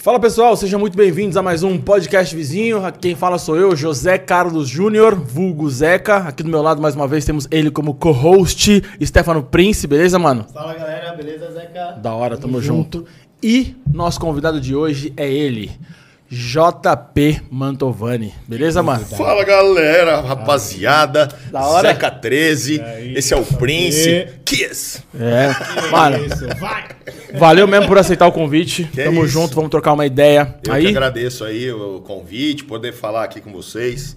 Fala pessoal, sejam muito bem-vindos a mais um podcast vizinho. Aqui Quem fala sou eu, José Carlos Júnior, vulgo Zeca. Aqui do meu lado, mais uma vez, temos ele como co-host, Stefano Prince, beleza, mano? Fala galera, beleza, Zeca? Da hora, tamo, junto. E nosso convidado de hoje é ele, JP Mantovani. Beleza, mano? Fala galera, rapaziada. Da hora. Zeca 13, esse é o Prince. Kiss! É. Mano, Isso, vai! valeu mesmo por aceitar o convite. Que Tamo isso. junto, vamos trocar uma ideia. Eu Aí, que agradeço aí o convite, poder falar aqui com vocês.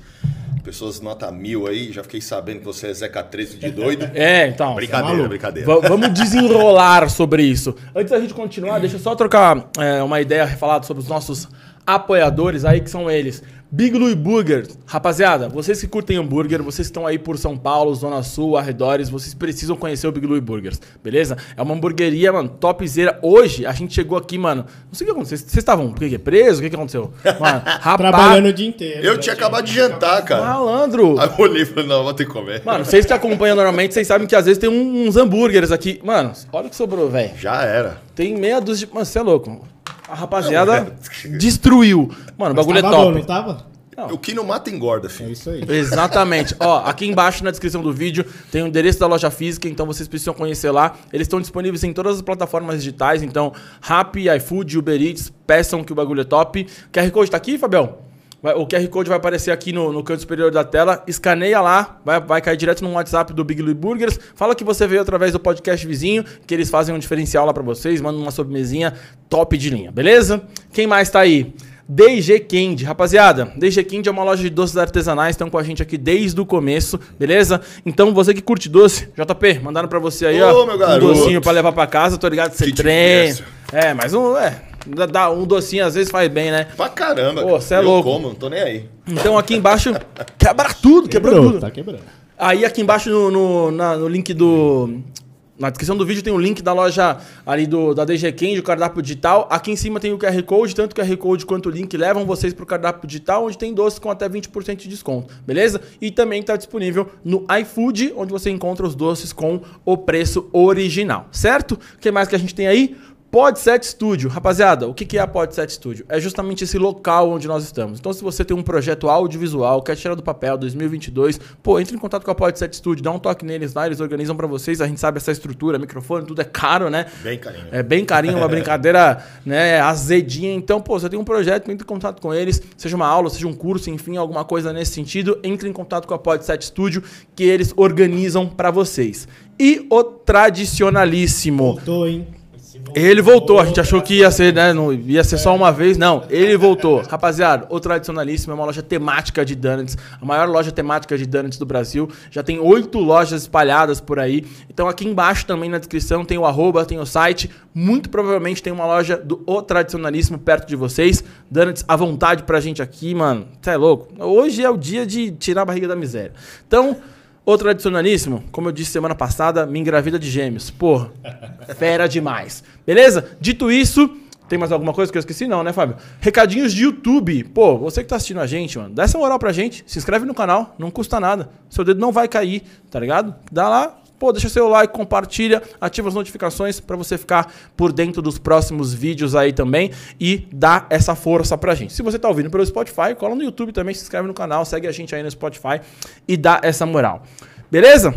Pessoas nota mil aí, já fiquei sabendo que você é Zeca 13 de doido. é, então. Brincadeira, maluco. brincadeira. Va- vamos desenrolar sobre isso. Antes da gente continuar, deixa eu só trocar é, uma ideia falada sobre os nossos apoiadores aí, que são eles. Big Louie Burger. Rapaziada, vocês que curtem hambúrguer, vocês que estão aí por São Paulo, Zona Sul, arredores, vocês precisam conhecer o Big Louie Burgers, beleza? É uma hamburgueria, mano, topzera. Hoje, a gente chegou aqui, mano, não sei o que aconteceu. Vocês estavam quê? preso? O que, que aconteceu? Mano, rapaz, Trabalhando o dia inteiro. Eu né, tinha acabado de jantar, cara. malandro. Aí eu olhei e falei, não, vou ter que comer. Mano, vocês que acompanham normalmente, vocês sabem que às vezes tem uns hambúrgueres aqui. Mano, olha o que sobrou, velho. Já era. Tem meia dúzia de. Mano, você é louco. A rapaziada destruiu. Mano, o bagulho é Tava bom, top. não tava? Não. O que não mata engorda, É filho. isso aí. Exatamente. Ó, aqui embaixo na descrição do vídeo tem o endereço da loja física, então vocês precisam conhecer lá. Eles estão disponíveis em todas as plataformas digitais, então Rappi, iFood, Uber Eats, peçam que o bagulho é top. QR Code tá aqui, Fabião? O QR Code vai aparecer aqui no, no canto superior da tela. Escaneia lá, vai, vai cair direto no WhatsApp do Big Louie Burgers. Fala que você veio através do podcast vizinho, que eles fazem um diferencial lá pra vocês, mandam uma sobremesinha top de linha, beleza? Quem mais tá aí? DG Candy, rapaziada, DG Candy é uma loja de doces artesanais, estão com a gente aqui desde o começo, beleza? Então você que curte doce, JP, mandaram pra você aí, ó, Ô, meu um docinho pra levar pra casa, tô ligado você Kit treina. É, mas um, é, dá- um docinho às vezes faz bem, né? Pra caramba. Pô, cara. cê é eu louco. como, não tô nem aí. Então aqui embaixo, quebra tudo, quebrou Quebrou, tudo. tá quebrando. Aí aqui embaixo no, no, na- no link do. Na descrição do vídeo tem o link da loja ali do, da DG Candy, o cardápio digital. Aqui em cima tem o QR Code, tanto o QR Code quanto o link levam vocês pro cardápio digital, onde tem doces com até 20% de desconto, beleza? E também está disponível no iFood, onde você encontra os doces com o preço original, certo? O que mais que a gente tem aí? Podset Studio. Rapaziada, o que é a Podset Studio? É justamente esse local onde nós estamos. Então, se você tem um projeto audiovisual, quer tirar do papel 2022, pô, entre em contato com a Podset Studio, dá um toque neles lá, eles organizam pra vocês. A gente sabe essa estrutura, microfone, tudo é caro, né? Bem carinho. É bem carinho, uma brincadeira né, azedinha. Então, pô, você tem um projeto, entre em contato com eles, seja uma aula, seja um curso, enfim, alguma coisa nesse sentido, entre em contato com a Podset Studio, que eles organizam pra vocês. E o tradicionalíssimo. Voltou, hein? Ele voltou, a gente achou que ia ser, né? Não ia ser só uma vez, não. Ele voltou. Rapaziada, o Tradicionalíssimo é uma loja temática de donuts, a maior loja temática de donuts do Brasil. Já tem oito lojas espalhadas por aí. Então aqui embaixo também na descrição tem o arroba, tem o site. Muito provavelmente tem uma loja do O Tradicionalíssimo perto de vocês. Donuts à vontade pra gente aqui, mano. Você é louco? Hoje é o dia de tirar a barriga da miséria. Então. O tradicionalíssimo, como eu disse semana passada, me engravida de gêmeos. Porra, fera demais. Beleza? Dito isso, tem mais alguma coisa que eu esqueci? Não, né, Fábio? Recadinhos de YouTube. Pô, você que tá assistindo a gente, mano, dá essa moral pra gente. Se inscreve no canal, não custa nada. Seu dedo não vai cair, tá ligado? Dá lá, pô, deixa seu like, compartilha, ativa as notificações pra você ficar por dentro dos próximos vídeos aí também e dá essa força pra gente. Se você tá ouvindo pelo Spotify, cola no YouTube também, se inscreve no canal, segue a gente aí no Spotify e dá essa moral. Beleza?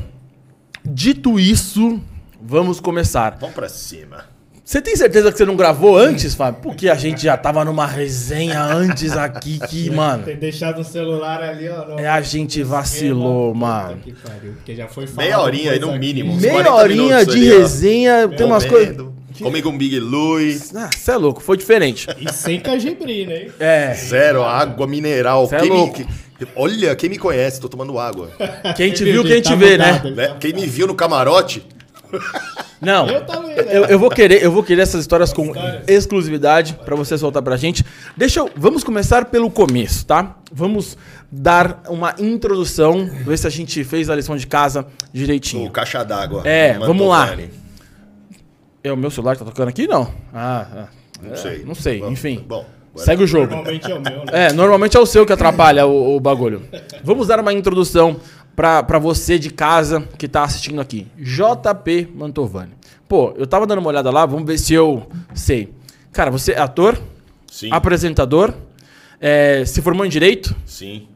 Dito isso, vamos começar. Vamos pra cima. Você tem certeza que você não gravou antes, Fábio? Porque a gente já tava numa resenha antes aqui que, mano. Tem deixado o celular ali, ó. no- É, a gente vacilou, Puta mano. que pariu, porque já foi Meia falado horinha aí no aqui. mínimo. Meia 40 horinha de ali, ó. resenha, tem umas coisas. Comigo um Big Louie. Ah, você é louco, foi diferente. E sem cajibrina, hein? É, Zero, água mineral. Cê é Quem me- louco. que- olha, quem me conhece, tô tomando água. quem te viu, quem te tá vê, mudado, né? Né? tá- Quem me viu no camarote, Não. Eu também, né? Eu, eu vou querer, eu vou querer essas histórias com exclusividade pra você soltar pra gente. Deixa eu, vamos começar pelo começo, tá? Vamos dar uma introdução, ver se a gente fez a lição de casa direitinho. o caixa d'água. É, vamos lá. É o meu celular que tá tocando aqui, não? Ah, ah. Não É, sei. Não sei, Bom, enfim. Bom, Segue o jogo. Normalmente é o meu, né? É, normalmente é o seu que atrapalha o, o bagulho. Vamos dar uma introdução pra, pra você de casa que tá assistindo aqui. JP Mantovani. Pô, eu tava dando uma olhada lá, vamos ver se eu sei. Cara, você é ator? Sim. apresentador, é, se formou em Direito, Sim.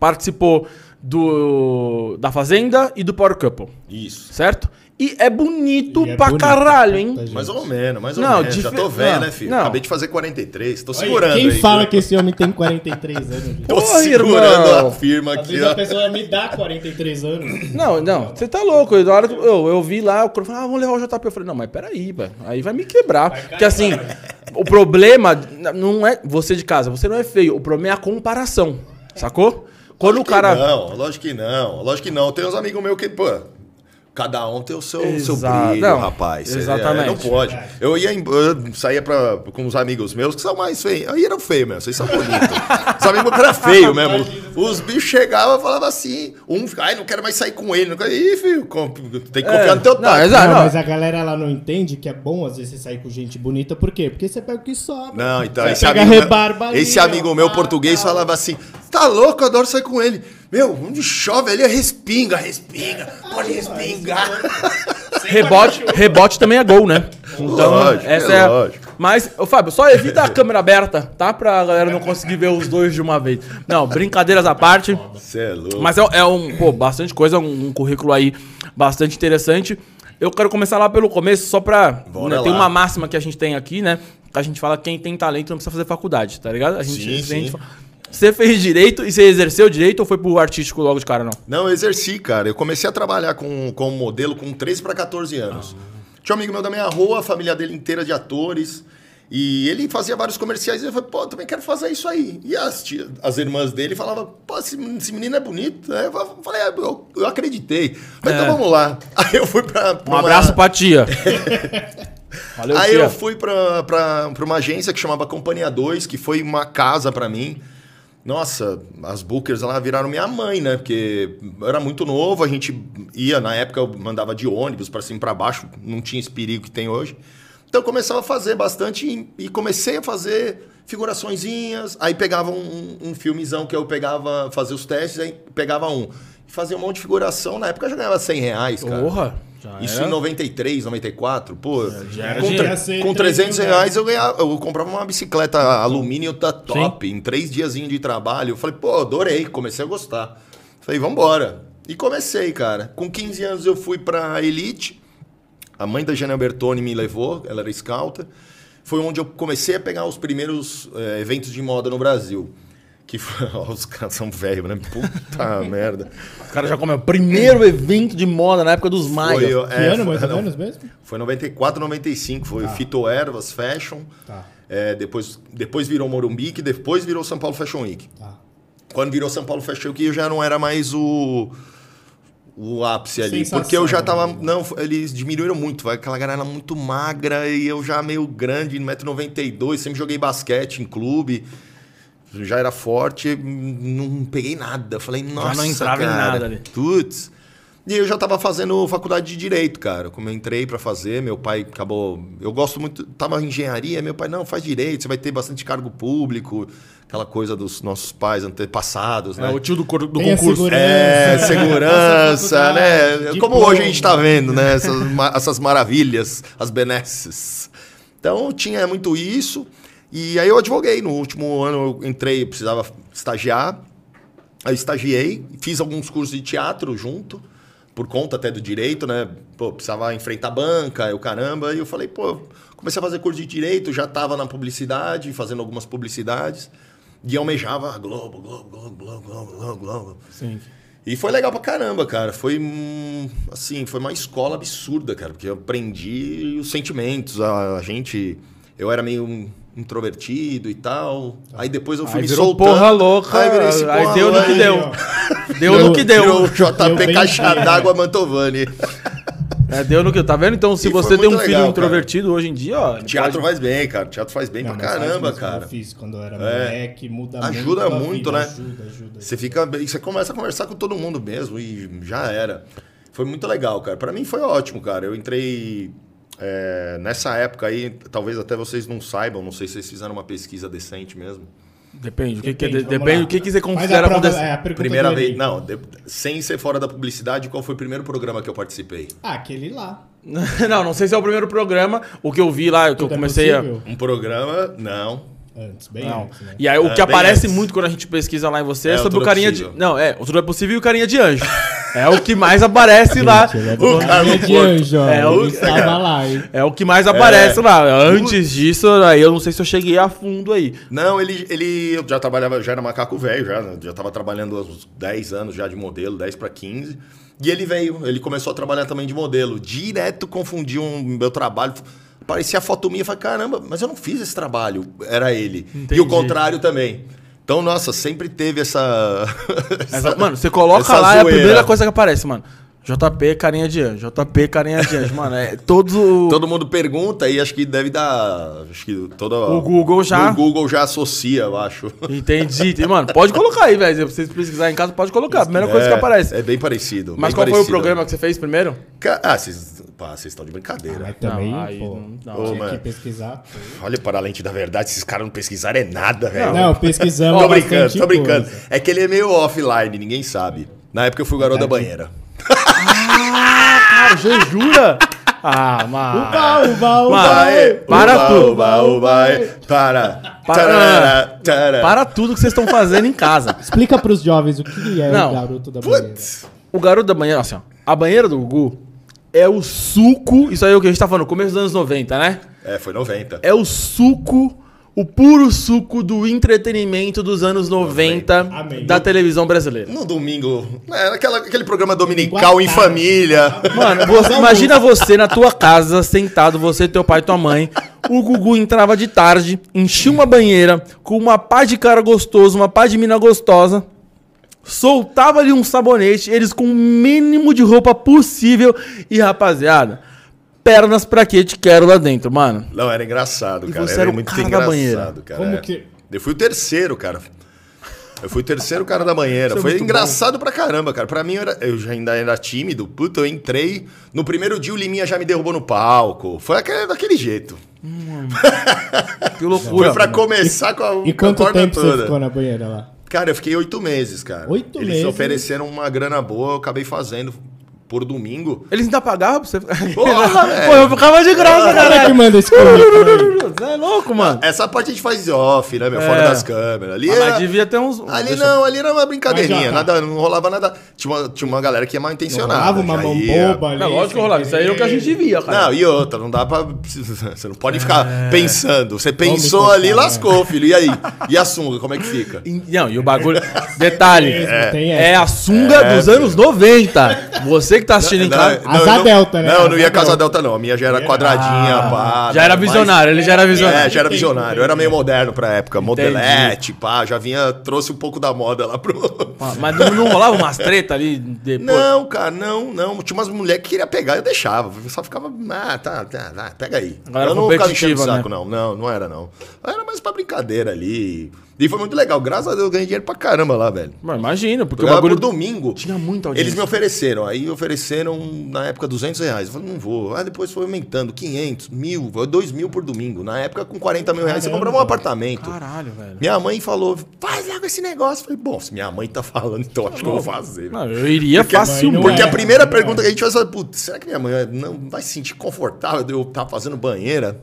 participou do da Fazenda e do Power Couple, Isso. certo? E é bonito E é pra bonito, caralho, hein? puta, gente. Mais ou menos, mais ou Não, menos. Já tô velho, não, né, filho? não. Acabei de fazer 43. Tô Olha, segurando Quem aí. fala que esse homem tem 43 anos? gente? Tô Porra, segurando irmão. a firma Às aqui, vezes a ó. pessoa me dá 43 anos. Não, não, você tá louco. Na hora que eu, eu vi lá, o cara falou, ah, vamos levar o JP. Eu falei, não, mas peraí, velho. Aí vai me quebrar. Porque assim, o problema não é você de casa, você não é feio. O problema é a comparação. Sacou? Quando o Lógico cara. Que não, lógico que não, lógico que não. Tem uns amigos meus que, pô. Cada um tem o seu, seu brilho, Não, rapaz. É, exatamente. não pode. Eu ia em- eu saía pra, com uns amigos meus que são mais feios. Aí eram feios mesmo, vocês são bonitos. Os amigos que eram feios mesmo. Os bichos chegavam e falavam assim. Um fica, ai, não quero mais sair com ele. Não quero... Ih, filho, com- tem que confiar no teu exato. Não, não. mas a galera ela não entende que é bom às vezes você sair com gente bonita, por quê? Porque você pega o que sobra. Não, então, Você esse pega amigo, rebarba ali, esse amigo meu pá, português tal. falava assim: tá louco, eu adoro sair com ele. Meu, onde chove ali é respinga, respinga, pode respingar. Rebote, rebote também é gol, né? Então, Lógico, essa é é. lógico. Mas, ô Fábio, só evita a câmera aberta, tá? Pra galera não conseguir ver os dois de uma vez. Não, brincadeiras à parte. Você é louco. Mas é, é um, pô, bastante coisa, um, um currículo aí bastante interessante. Eu quero começar lá pelo começo, só pra. Né, tem uma máxima que a gente tem aqui, né? Que a gente fala que quem tem talento não precisa fazer faculdade, tá ligado? A gente, Sim, a gente sim. fala- Você fez direito e você exerceu direito ou foi pro artístico logo de cara, não? Não, eu exerci, cara. Eu comecei a trabalhar com, como modelo com 13 para 14 anos. Tinha um amigo meu da minha rua, a família dele inteira de atores. E ele fazia vários comerciais e eu falei, pô, eu também quero fazer isso aí. E as, tia- as irmãs dele falavam, pô, esse, esse menino é bonito. Aí eu falei, "É, eu, eu acreditei. Falei, É. então vamos lá. Aí eu fui pra. pra Um uma- abraço pra tia. Valeu, Aí tia. eu fui pra, pra, pra uma agência que chamava Companhia 2, que foi uma casa pra mim. Nossa, as bookers lá viraram minha mãe, né? Porque eu era muito novo, a gente ia, na época eu mandava de ônibus pra cima e pra baixo, não tinha esse perigo que tem hoje. Então eu começava a fazer bastante e, e comecei a fazer figuraçõezinhas, aí pegava um, um filmezão que eu pegava, fazia os testes, aí pegava um. Fazia um monte de figuração, na época eu já ganhava 100 reais, cara. Porra. Já Isso era. em 93, 94, pô. já era com, ser com 3 300 mil reais eu ganhava, eu comprava uma bicicleta alumínio da top, em três diazinhos de trabalho. Eu falei, pô, adorei, comecei a gostar. Falei, vambora. E comecei, cara. Com 15 anos eu fui pra Elite. A mãe da Jana Bertoni me levou, ela era scouta. Foi onde eu comecei a pegar os primeiros eh, eventos de moda no Brasil. Que foi, ó, os caras são velhos, né? Puta merda. O cara já comeu. Primeiro evento de moda na época dos Maias. Foi, ó, Que é, ano mais ou menos mesmo? foi 94, 95. Foi Fito Ervas Fashion. Tá. É, depois, depois virou Morumbi, que depois virou São Paulo Fashion Week. Tá. Quando virou São Paulo Fashion Week, eu já não era mais o, o ápice ali. Sensação, porque eu já tava. né? Não, eles diminuíram muito. vai, Aquela galera muito magra e eu já meio grande, 1,92m. Sempre joguei basquete em clube. Já era forte, não peguei nada. Falei, nossa. não entrava em cara, nada ali. Putz. E eu já tava fazendo faculdade de direito, cara. Como eu entrei pra fazer, meu pai acabou. Eu gosto muito. Tava em engenharia, meu pai, não, faz direito, você vai ter bastante cargo público, aquela coisa dos nossos pais antepassados, É, né? o tio do, do concurso. segurança. É, segurança, né? faculdade, Como hoje a gente tá vendo, né? Essas, essas maravilhas, as benesses. Então tinha muito isso. E aí eu advoguei. No último ano eu entrei, precisava estagiar. Aí estagiei, fiz alguns cursos de teatro junto, por conta até do direito, né? Pô, precisava enfrentar banca, eu caramba. E eu falei, pô, comecei a fazer curso de direito, já estava na publicidade, fazendo algumas publicidades. E almejava Globo, Globo, Globo, Globo, Globo, Globo, Globo. Sim. E foi legal pra caramba, cara. Foi, assim, foi uma escola absurda, cara. Porque eu aprendi os sentimentos. A, a gente... Eu era meio introvertido e tal. Aí depois eu fui Aí me virou soltando. porra louca, Aí, virei esse aí porra deu no que deu. ó. Deu no que deu. Virou o Deu JP Caixa feio. d'Água Mantovani. É, deu no que Tá vendo? Então, se E você tem um filho legal, introvertido hoje em dia, ó. Teatro pode- faz bem, cara. Teatro faz bem Não, pra caramba, cara. Eu fiz quando eu era É. moleque, muda Ajuda muito. muito, vida, né? Ajuda, ajuda. Você fica, você começa a conversar com todo mundo mesmo e já era. Foi muito legal, cara. Pra mim foi ótimo, cara. Eu entrei é, nessa época aí, talvez até vocês não saibam, não sei se vocês fizeram uma pesquisa decente mesmo. Depende. O que, que, é- Depende, depende lá. do que, que você a considera prova- acontecer. é, a Primeira vez, não, de- sem ser fora da publicidade, qual foi o primeiro programa que eu participei? Ah, aquele lá. não, não sei se é o primeiro programa. O que eu vi lá, o que eu é comecei a. possível? Um programa, não. Antes, bem Não. antes, né? E aí o É, que aparece antes. muito quando a gente pesquisa lá em você é, É, sobre o é carinha de. Não, é, o Tudo é Possível e o carinha de anjo. é o que mais aparece lá. É O cara Carinha de Porto. anjo. É, o- estava lá, hein? É o que mais aparece lá. Antes disso, aí eu não sei se eu cheguei a fundo aí. Não, ele, ele eu já trabalhava, já era macaco velho, já, né? já tava trabalhando há uns 10 anos já de modelo, 10 para 15. E ele veio, ele começou a trabalhar também de modelo. Direto confundiu um meu trabalho. Parecia a foto minha, eu falei, caramba, mas eu não fiz esse trabalho. Era ele. Entendi. E o contrário também. Então, nossa, sempre teve essa. Essa- mano, você coloca lá, é a primeira coisa que aparece, mano. JP, carinha de anjo. JP, carinha de anjo. Mano, é todo. Todo mundo pergunta e acho que deve dar. Acho que toda. O Google já- O Google já associa, eu acho. Entendi. E, Mano, pode colocar aí, velho. Se vocês precisarem em casa, pode colocar. A primeira coisa que aparece. É bem parecido. Mas bem qual foi o parecido. programa que você fez primeiro? Ah, vocês pá, vocês estão de brincadeira. Mas também, Não, aí pô, não- não. tinha que pesquisar. Olha para a lente da verdade, esses caras não pesquisaram é nada, velho. Não, pesquisamos Tô brincando, tô brincando. coisa. É que ele é meio offline, ninguém sabe. Na época eu fui o garoto da banheira. Ah, você jura? Ah, mano. Uba, uba, uba. Vai, para uba, tudo. Uba, uba, para. Para. Tarara, tarara. Para tudo que vocês estão fazendo em casa. Explica pros jovens o que é Não. o garoto da banheira. Putz. O garoto da banheira, assim, ó. A banheira do Gugu é o suco. Isso aí é o que a gente tá falando, começo dos anos 90, né? É, foi 90. É o suco, o puro suco do entretenimento dos anos 90 Amém. da televisão brasileira. No domingo, é, aquela, aquele programa dominical em família. Mano, você- imagina você na tua casa, sentado, você, teu pai e tua mãe. O Gugu entrava de tarde, enchia uma banheira com uma pá de cara gostoso, uma pá de mina gostosa. Soltava ali um sabonete, eles com o mínimo de roupa possível. E rapaziada, pernas pra que te quero lá dentro, mano. Não, era engraçado, E cara. você era era o muito cara da engraçado, banheira. cara. Como é. que- Eu fui o terceiro, cara. Eu fui o terceiro cara da banheira. Isso é Foi engraçado pra caramba, cara. Pra mim, eu, era- eu já ainda era tímido. Puta, eu entrei. No primeiro dia, o Liminha já me derrubou no palco. Foi aquele, daquele jeito. Que loucura. Foi pra mano. começar com a, E com a quanto corda tempo você toda. ficou na banheira lá? Cara, eu fiquei oito meses, cara. Oito Eles meses? ofereceram uma grana boa, eu acabei fazendo por domingo. Eles ainda pagavam pra você Porra, velho. Pô, eu ficava de graça, Cara que cara. manda esse. Você é louco, mano. Essa parte a gente faz off, né, meu? Fora É. das câmeras. Ali Ah, era... Mas devia ter uns. Ali deixa- não, ali era uma brincadeirinha, tá. nada, não rolava nada. Tinha uma, tinha uma galera que ia mal intencionada. Rolava uma mão ia. boba ali. Não, lógico que rolava. Isso aí é o que a gente via, cara. Não, e outra, não dá pra. Você não pode ficar É. pensando. Você pensou ali, né? lascou, filho. E aí? E a sunga, como é que fica? Não, e o bagulho. Detalhe. É essa. a sunga É, dos anos 90. Você que tá assistindo em casa. Asa não, delta, né? Não, não ia Asa casa delta. não. A minha já era quadradinha, pá. Ah, Já era visionário, ele já era visionário. É, já era visionário. Eu era meio moderno pra época. Modelete, pá. Já vinha, trouxe um pouco da moda lá pro. Mas não, não rolava umas treta ali depois. Não, cara, não, não. Tinha umas mulheres que queriam pegar, eu deixava. Eu só ficava, ah, tá, tá, vai, pega aí. Galera eu não ficava enchendo o saco, né? não. Não, não era, não. Era mais pra brincadeira ali. E foi muito legal. Graças a Deus eu ganhei dinheiro pra caramba lá, velho. Mas imagina, porque Eu o bagulho. por domingo. tinha muita audiência. Eles me ofereceram. Aí ofereceram, na época, 200 reais. Eu falei, não vou. Aí depois foi aumentando. 500, mil, 2 mil por domingo. Na época, com 40 mil reais, você Caramba. comprava um apartamento. Caralho, velho. Minha mãe falou, faz logo esse negócio. Eu falei, bom, se minha mãe tá falando, então acho que eu vou fazer. Não, eu iria Porque, facilmente. não porque é, a primeira pergunta que a gente faz é, putz, será que minha mãe não vai se sentir confortável de eu estar fazendo banheira?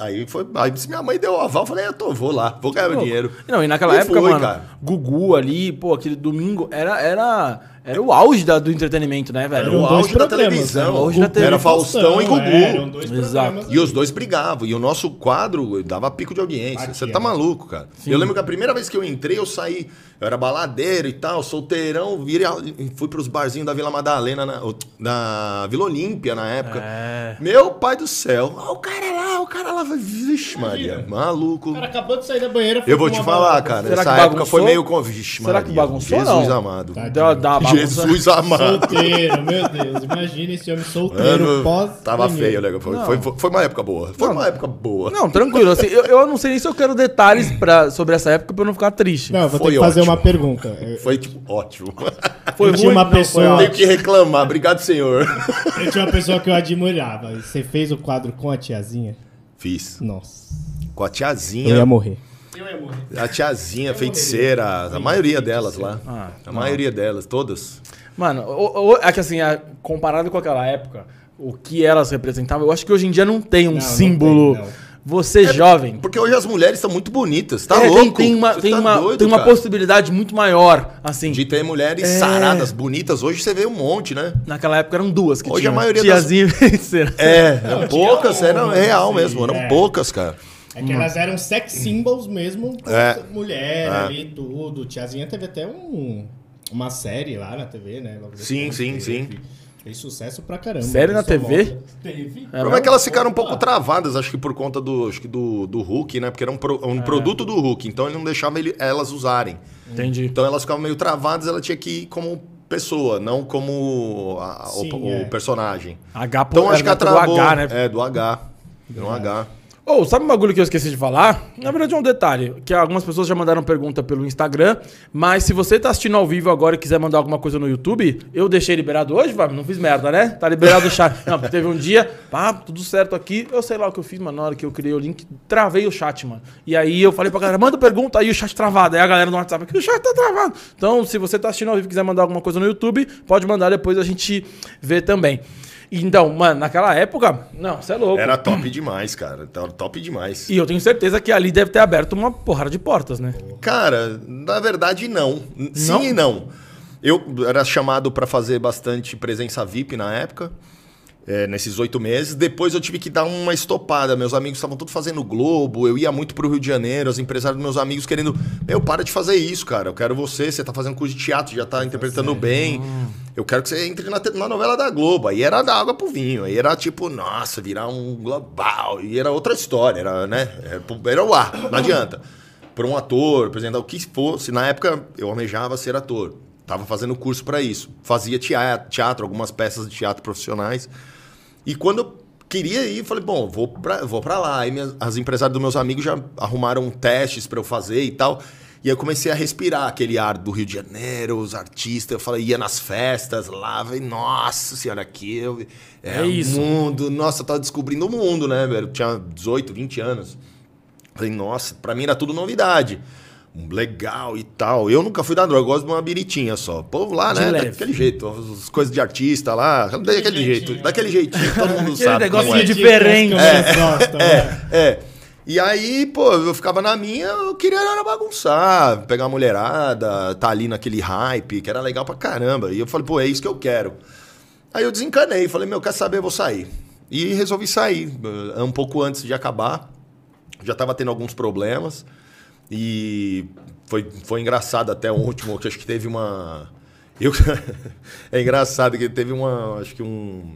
Aí foi. Aí minha mãe deu o aval, eu falei, eu tô, vou lá, vou ganhar meu dinheiro. Não, e naquela E época, foi, mano, cara. Gugu ali, pô, aquele domingo, era, era, era o auge da- do entretenimento, né, velho? Era Eram o auge da televisão. né? O auge da Gugu Era Faustão e Gugu. é, eram dois Exato. programas. E os dois brigavam. E o nosso quadro dava pico de audiência. Você tá né? maluco, cara. Eu lembro que a primeira vez que eu entrei, eu saí. Eu era baladeiro e tal, solteirão. Virei, fui pros barzinhos da Vila Madalena, na, da Vila Olímpia na época. É. Meu pai do céu. Ó, o cara lá, o cara lá. Vixe, Maria. Maluco. O cara acabou de sair da banheira. foi Eu vou te falar, cara. Será Essa que época bagunçou? foi meio com. Vixe, Será que Maria. bagunçou, Jesus não? amado. Tá. Dá bagunça. Jesus amado. Solteiro, meu Deus. Imagina esse homem solteiro Mano, pós. tava feio, né? Foi, foi, foi uma época boa. Foi Não. uma época boa. Não, tranquilo. Assim, eu, eu não sei nem se eu quero detalhes pra, sobre essa época pra eu não ficar triste. Não, eu vou Foi ter que fazer ótimo. uma pergunta. Eu, Foi tipo, ótimo. Foi eu tinha uma pessoa- ótimo. Tenho que reclamar. Obrigado, senhor. eu tinha uma pessoa que eu admirava. Você fez o quadro com a tiazinha? Fiz. Nossa. Com a Eu ia tiazinha. morrer. A tiazinha, feiticeira. A maioria delas lá. Ah, a maioria delas, todas. Mano, o- o- é que assim, comparado com aquela época, o que elas representavam, eu acho que hoje em dia não tem um Não, não símbolo tem, não. você jovem. Porque hoje as mulheres são muito bonitas, tá é, tem- louco? Tem, uma, tem, tá uma, doido, tem uma cara. possibilidade muito maior, assim. De ter mulheres É. saradas, bonitas. Hoje você vê um monte, né? Naquela época eram duas que Hoje tinham. a maioria das- Tiazinha e feiticeira. É, Não, eram poucas, uma, era real mesmo, eram é. poucas, cara. É que elas eram sex symbols mesmo, É. mulher É. ali, tudo. Tiazinha teve até um, uma série lá na TV, né? Logo Sim, sim, teve. sim. Fez sucesso pra caramba. Série na TV? Teve. O problema é que elas ficaram um pouco travadas, acho que por conta do, acho que do, do Hulk, né? Porque era um, pro- É. um produto do Hulk, então ele não deixava ele- elas usarem. Entendi. Então elas ficavam meio travadas, ela tinha que ir como pessoa, não como a- o- Sim, o, é. personagem. H Então era acho que do travou. H, né? É, do H. Deu um H. Ô, sabe um bagulho que eu esqueci de falar? Na verdade é um detalhe, que algumas pessoas já mandaram pergunta pelo Instagram, mas se você tá assistindo ao vivo agora e quiser mandar alguma coisa no YouTube, eu deixei liberado hoje, vai, não fiz merda, né? Tá liberado o chat. Não, teve um dia, pá, tudo certo aqui, eu sei lá o que eu fiz, mano, na hora que eu criei o link, travei o chat, mano. E aí eu falei pra galera, manda pergunta, aí o chat travado, aí a galera no WhatsApp, aqui o chat tá travado. Então, se você tá assistindo ao vivo e quiser mandar alguma coisa no YouTube, pode mandar, depois a gente vê também. Então, mano, naquela época, não, você é louco. Era top demais, cara. Era top demais. E eu tenho certeza que ali deve ter aberto uma porrada de portas, né? Cara, na verdade, não. Sim Não? e não. Eu era chamado pra fazer bastante presença VIP na época, é, nesses oito meses. Depois eu tive que dar uma estopada. Meus amigos estavam todos fazendo Globo, eu ia muito pro Rio de Janeiro, os empresários dos meus amigos querendo. Meu, para de fazer isso, cara. Eu quero você, você tá fazendo curso de teatro, já tá interpretando bem. Eu quero que você entre na, na novela da Globo. Aí era da água pro vinho. Aí era tipo, nossa, virar um global. E era outra história, era, né? Era, era o ar, não adianta por um ator, apresentar o que fosse. Na época, eu almejava ser ator. Tava fazendo curso para isso. Fazia teatro, teatro, algumas peças de teatro profissionais. E quando eu queria ir, falei, bom, vou pra, vou pra lá. Aí minhas- as empresárias dos meus amigos já arrumaram testes para eu fazer e tal. E eu comecei a respirar aquele ar do Rio de Janeiro, os artistas. Eu falei, ia nas festas lá, falei, nossa senhora, aqui eu, é, É isso. mundo. Nossa, eu tava descobrindo o mundo, né, velho? Eu tinha 18, 20 anos. Falei, nossa, pra mim era tudo novidade. Um Legal e tal. Eu nunca fui da droga, eu gosto de uma biritinha só. O povo lá, De né? leve. Daquele jeito. As coisas de artista lá. Daquele jeito. Daquele jeitinho. Todo mundo Aquele sabe. negocinho como é. de- diferente. É, gosta, né? É. E aí, pô, eu ficava na minha, eu queria era bagunçar, pegar a mulherada, tá ali naquele hype, que era legal pra caramba. E eu falei, pô, é isso que eu quero. Aí eu desencanei, falei, meu, quer saber, eu vou sair. E resolvi sair, eh, um pouco antes de acabar. Já tava tendo alguns problemas. E foi, foi engraçado até o último, que acho que teve uma. Eu... é engraçado que teve uma. Acho que um.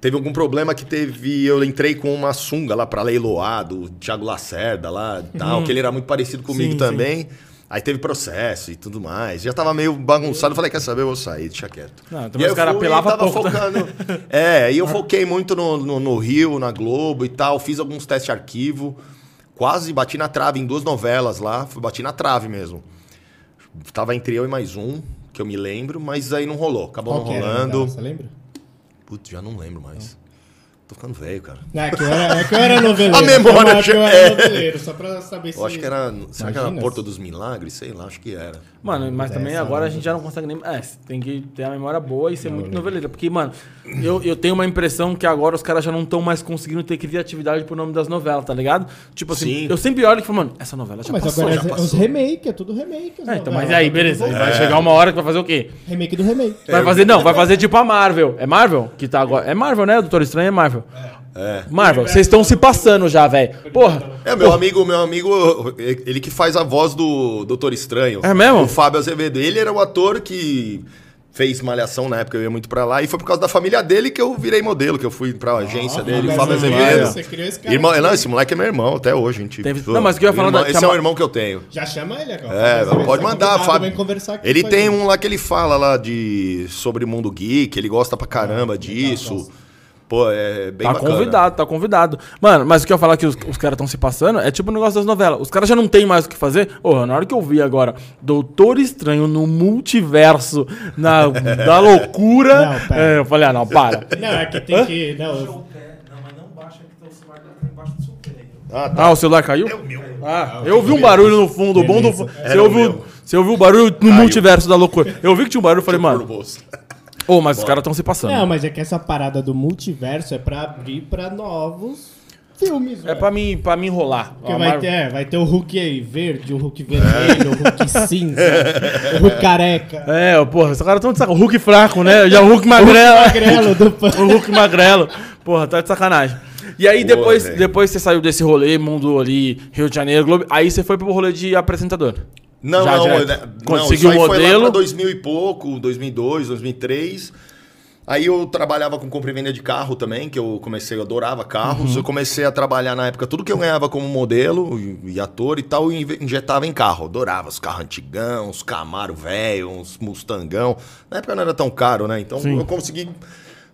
Teve algum problema que teve. Eu entrei com uma sunga lá pra leiloar do Thiago Lacerda lá e tal, que ele era muito parecido comigo Sim, também. Aí teve processo e tudo mais. Já tava meio bagunçado. Eu falei, quer saber? Eu vou sair, deixa quieto. Não, também os caras apelavam tava pouco, focando. É, e eu foquei muito no, no, no Rio, na Globo e tal. Fiz alguns testes de arquivo. Quase bati na trave em duas novelas lá. Bati na trave mesmo. Tava entre eu e mais um, que eu me lembro, mas aí não rolou. Acabou Qual não rolando. Você lembra? Putz, já não lembro mais. Tô ficando velho, cara. Não, é que eu era, é que eu era noveleiro. A memória Eu acho que eu era é. noveleiro, só pra saber se... Eu acho que era. Será que era se- dos Milagres? Sei lá, acho que era. Mano, mas também Essa agora a não. gente já não consegue nem. É, tem que ter a memória boa e ser muito noveleiro. Porque, mano, eu, eu tenho uma impressão que agora os caras já não estão mais conseguindo ter criatividade pro nome das novelas, tá ligado? Tipo assim, Sim. eu sempre olho e falo, mano, essa novela já Mas passou. agora já é passou. os remake, é tudo remake. as É, então, mas aí, beleza. Voltando. Vai chegar uma hora que vai fazer o quê? Remake do remake. Vai fazer, não, vai fazer tipo a Marvel. É Marvel? Que tá agora. É Marvel, né? O Doutor Estranho é Marvel. É. Marvel, vocês estão se passando já, velho. Porra. É, meu amigo, meu amigo, ele que faz a voz do Doutor Estranho. É mesmo? O Fábio Azevedo. Ele era o ator que fez Malhação na época, eu ia muito pra lá. E foi por causa da família dele que eu virei modelo, que eu fui pra agência dele, o Fábio Azevedo. Você criou esse cara. Irmão, aqui. não, esse moleque é meu irmão até hoje, gente. Teve- Não, mas o que eu ia falar Irmão- da- Esse é um Ma- irmão que eu tenho. Já chama ele agora. É, pode mandar, Fábio. Ele tem um lá que ele fala lá de sobre o mundo geek, ele gosta pra caramba disso. Pô, é bem Tá bacana. convidado, tá convidado. Mano, mas o que eu ia falar que os, os caras estão se passando é tipo o negócio das novelas. Os caras já não tem mais o que fazer. Ô, na hora que eu vi agora Doutor Estranho no multiverso, na, da loucura, Não, pera. é, eu falei, ah, não, para. Não, é que tem que... Não, eu- Não, mas não baixa que tá o celular embaixo do seu pé. Ah, tá. Ah, o celular caiu? Ah, eu ouvi um barulho no fundo, o bom do. Você o ouviu, meu. você ouviu o barulho no multiverso da loucura. Eu vi que tinha um barulho e falei, mano, ô, mas os caras estão se passando. Não, mas é que essa parada do multiverso é pra abrir pra novos filmes, É pra mim, pra mim enrolar. Porque vai Marvel- ter, é, vai ter o Hulk aí, verde, o Hulk vermelho, o Hulk cinza, o Hulk careca. É, porra, esse cara tão de sacanagem. O Hulk fraco, né? Já o Hulk magrelo. Magrelo do pan. o Hulk magrelo. Porra, tá de sacanagem. E aí, Boa, depois, velho. depois você saiu desse rolê, mundo ali, Rio de Janeiro, Globo, aí você foi pro rolê de apresentador. Não, Já não, direto. né, não, Conseguiu isso aí o foi lá modelo? pra 2000 e pouco, 2002, 2003. Aí eu trabalhava com compra e venda de carro também, que eu comecei, eu adorava carros. Uhum. Eu comecei a trabalhar na época, tudo que eu ganhava como modelo e, ator e tal, eu injetava em carro. Adorava os carros antigão, os Camaro velho, uns Mustangão. Na época não era tão caro, né? Então Sim. eu consegui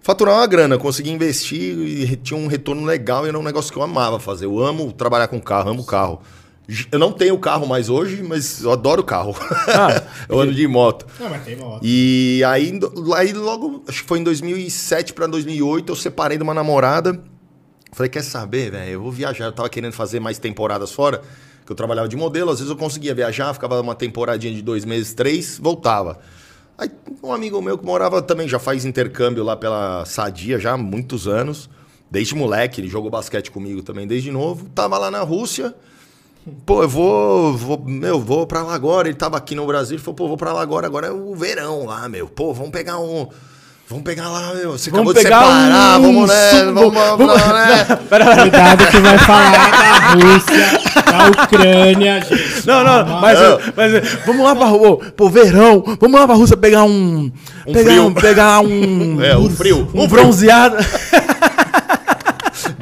faturar uma grana, consegui investir e tinha um retorno legal e era um negócio que eu amava fazer. Eu amo trabalhar com carro, amo carro. Eu não tenho carro mais hoje, mas eu adoro carro. Ah, eu ando de moto. Não, mas tem moto. E aí, aí logo, acho que foi em 2007 pra 2008, eu separei de uma namorada. Falei, quer saber, velho? Eu vou viajar. Eu tava querendo fazer mais temporadas fora, que eu trabalhava de modelo. Às vezes eu conseguia viajar, ficava uma temporadinha de dois meses, três, voltava. Aí um amigo meu que morava também, já faz intercâmbio lá pela Sadia, já há muitos anos. Desde moleque, ele jogou basquete comigo também desde novo. Tava lá na Rússia. Pô, eu vou, vou, meu, vou pra lá agora. Ele tava aqui no Brasil, ele falou, pô, vou pra lá agora, agora é o verão lá, meu. Pô, vamos pegar um. Vamos pegar lá, meu. Você Vamos acabou de pegar separar, um vamos, né? suco, Vamos, vamos- vamos, né? Cuidado que vai falar da Rússia, da Ucrânia, gente. Não, não, mas, Ah. mas vamos lá pra rua, pô, verão, vamos lá pra Rússia pegar um. Um pegar, frio. um pegar um. É, um frio. Um Um bronzeado.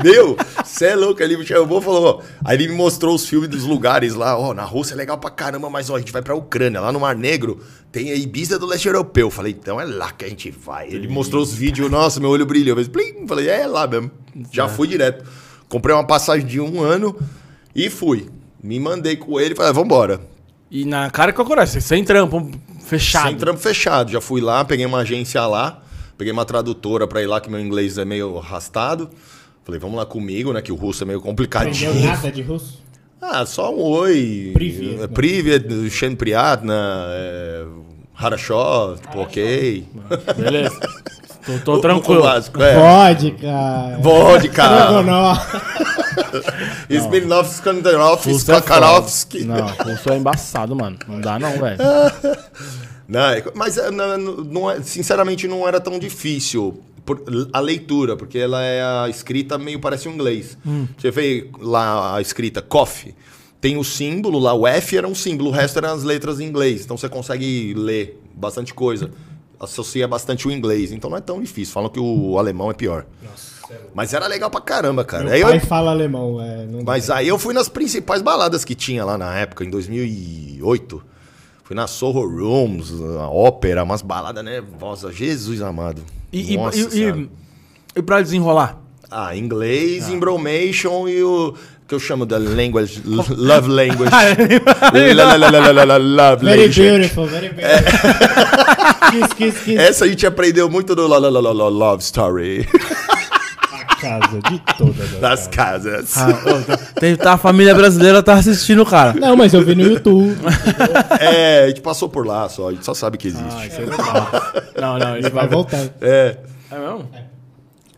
Meu, você é louco. Ele me chamou e falou. ó. Aí ele me mostrou os filmes dos lugares lá. Ó, na Rússia é legal pra caramba, mas ó, a gente vai pra Ucrânia. Lá no Mar Negro tem a Ibiza do leste europeu. Eu Falei, então é lá que a gente vai. Ele mostrou os vídeos, nossa, meu olho brilhou. Eu falei, plim. Falei, é lá mesmo. Já fui direto. Comprei uma passagem de um ano e fui. Me mandei com ele e falei, "Ah, vambora. E na cara com a coragem, sem trampo, fechado. Sem trampo fechado. Já fui lá, peguei uma agência lá, peguei uma tradutora pra ir lá, que meu inglês é meio arrastado. Falei, vamos lá comigo, né? Que o russo é meio complicadinho. nada de russo? Ah, só um oi. Privet. É, Privet, Shen Priatna, é, Harashó, tipo, ok. Beleza. Tô, tô O- tranquilo. o básico, é. Vodka. Vodka. É foda. Skakarovski. Não, russo é embaçado, mano. Não dá não, velho. Não, é- mas é, não, não sinceramente não era tão difícil por- a leitura, porque ela é a escrita meio parece um inglês. Você vê lá a escrita coffee, tem o símbolo lá, o F era um símbolo, o resto eram as letras em inglês. Então você consegue ler bastante coisa. Associa bastante o inglês, então não é tão difícil. Falam que o alemão é pior. Mas era legal pra caramba, cara. Meu Aí eu- pai fala alemão, é. Dá. mas aí eu fui nas principais baladas que tinha lá na época, em 2008. Fui na Soho Rooms, a ópera, umas baladas nervosas. Jesus amado. E, Nossa e, e, e pra desenrolar? Ah, inglês, embromation e o que eu chamo da language, love language. La- la- la- la- la- la- love Very language. beautiful, very beautiful. kiss, kiss, kiss. Essa a gente aprendeu muito do la- la- la- la- la- Love Story A casa de todas as das casas. casas. Ah, ô, tá- tem, tá, a família brasileira tá assistindo o cara. Não, mas eu vi no YouTube. É, a gente passou por lá só, a gente só sabe que existe. Ah, isso é legal. Não, não, isso Vai vai voltar. É. É mesmo?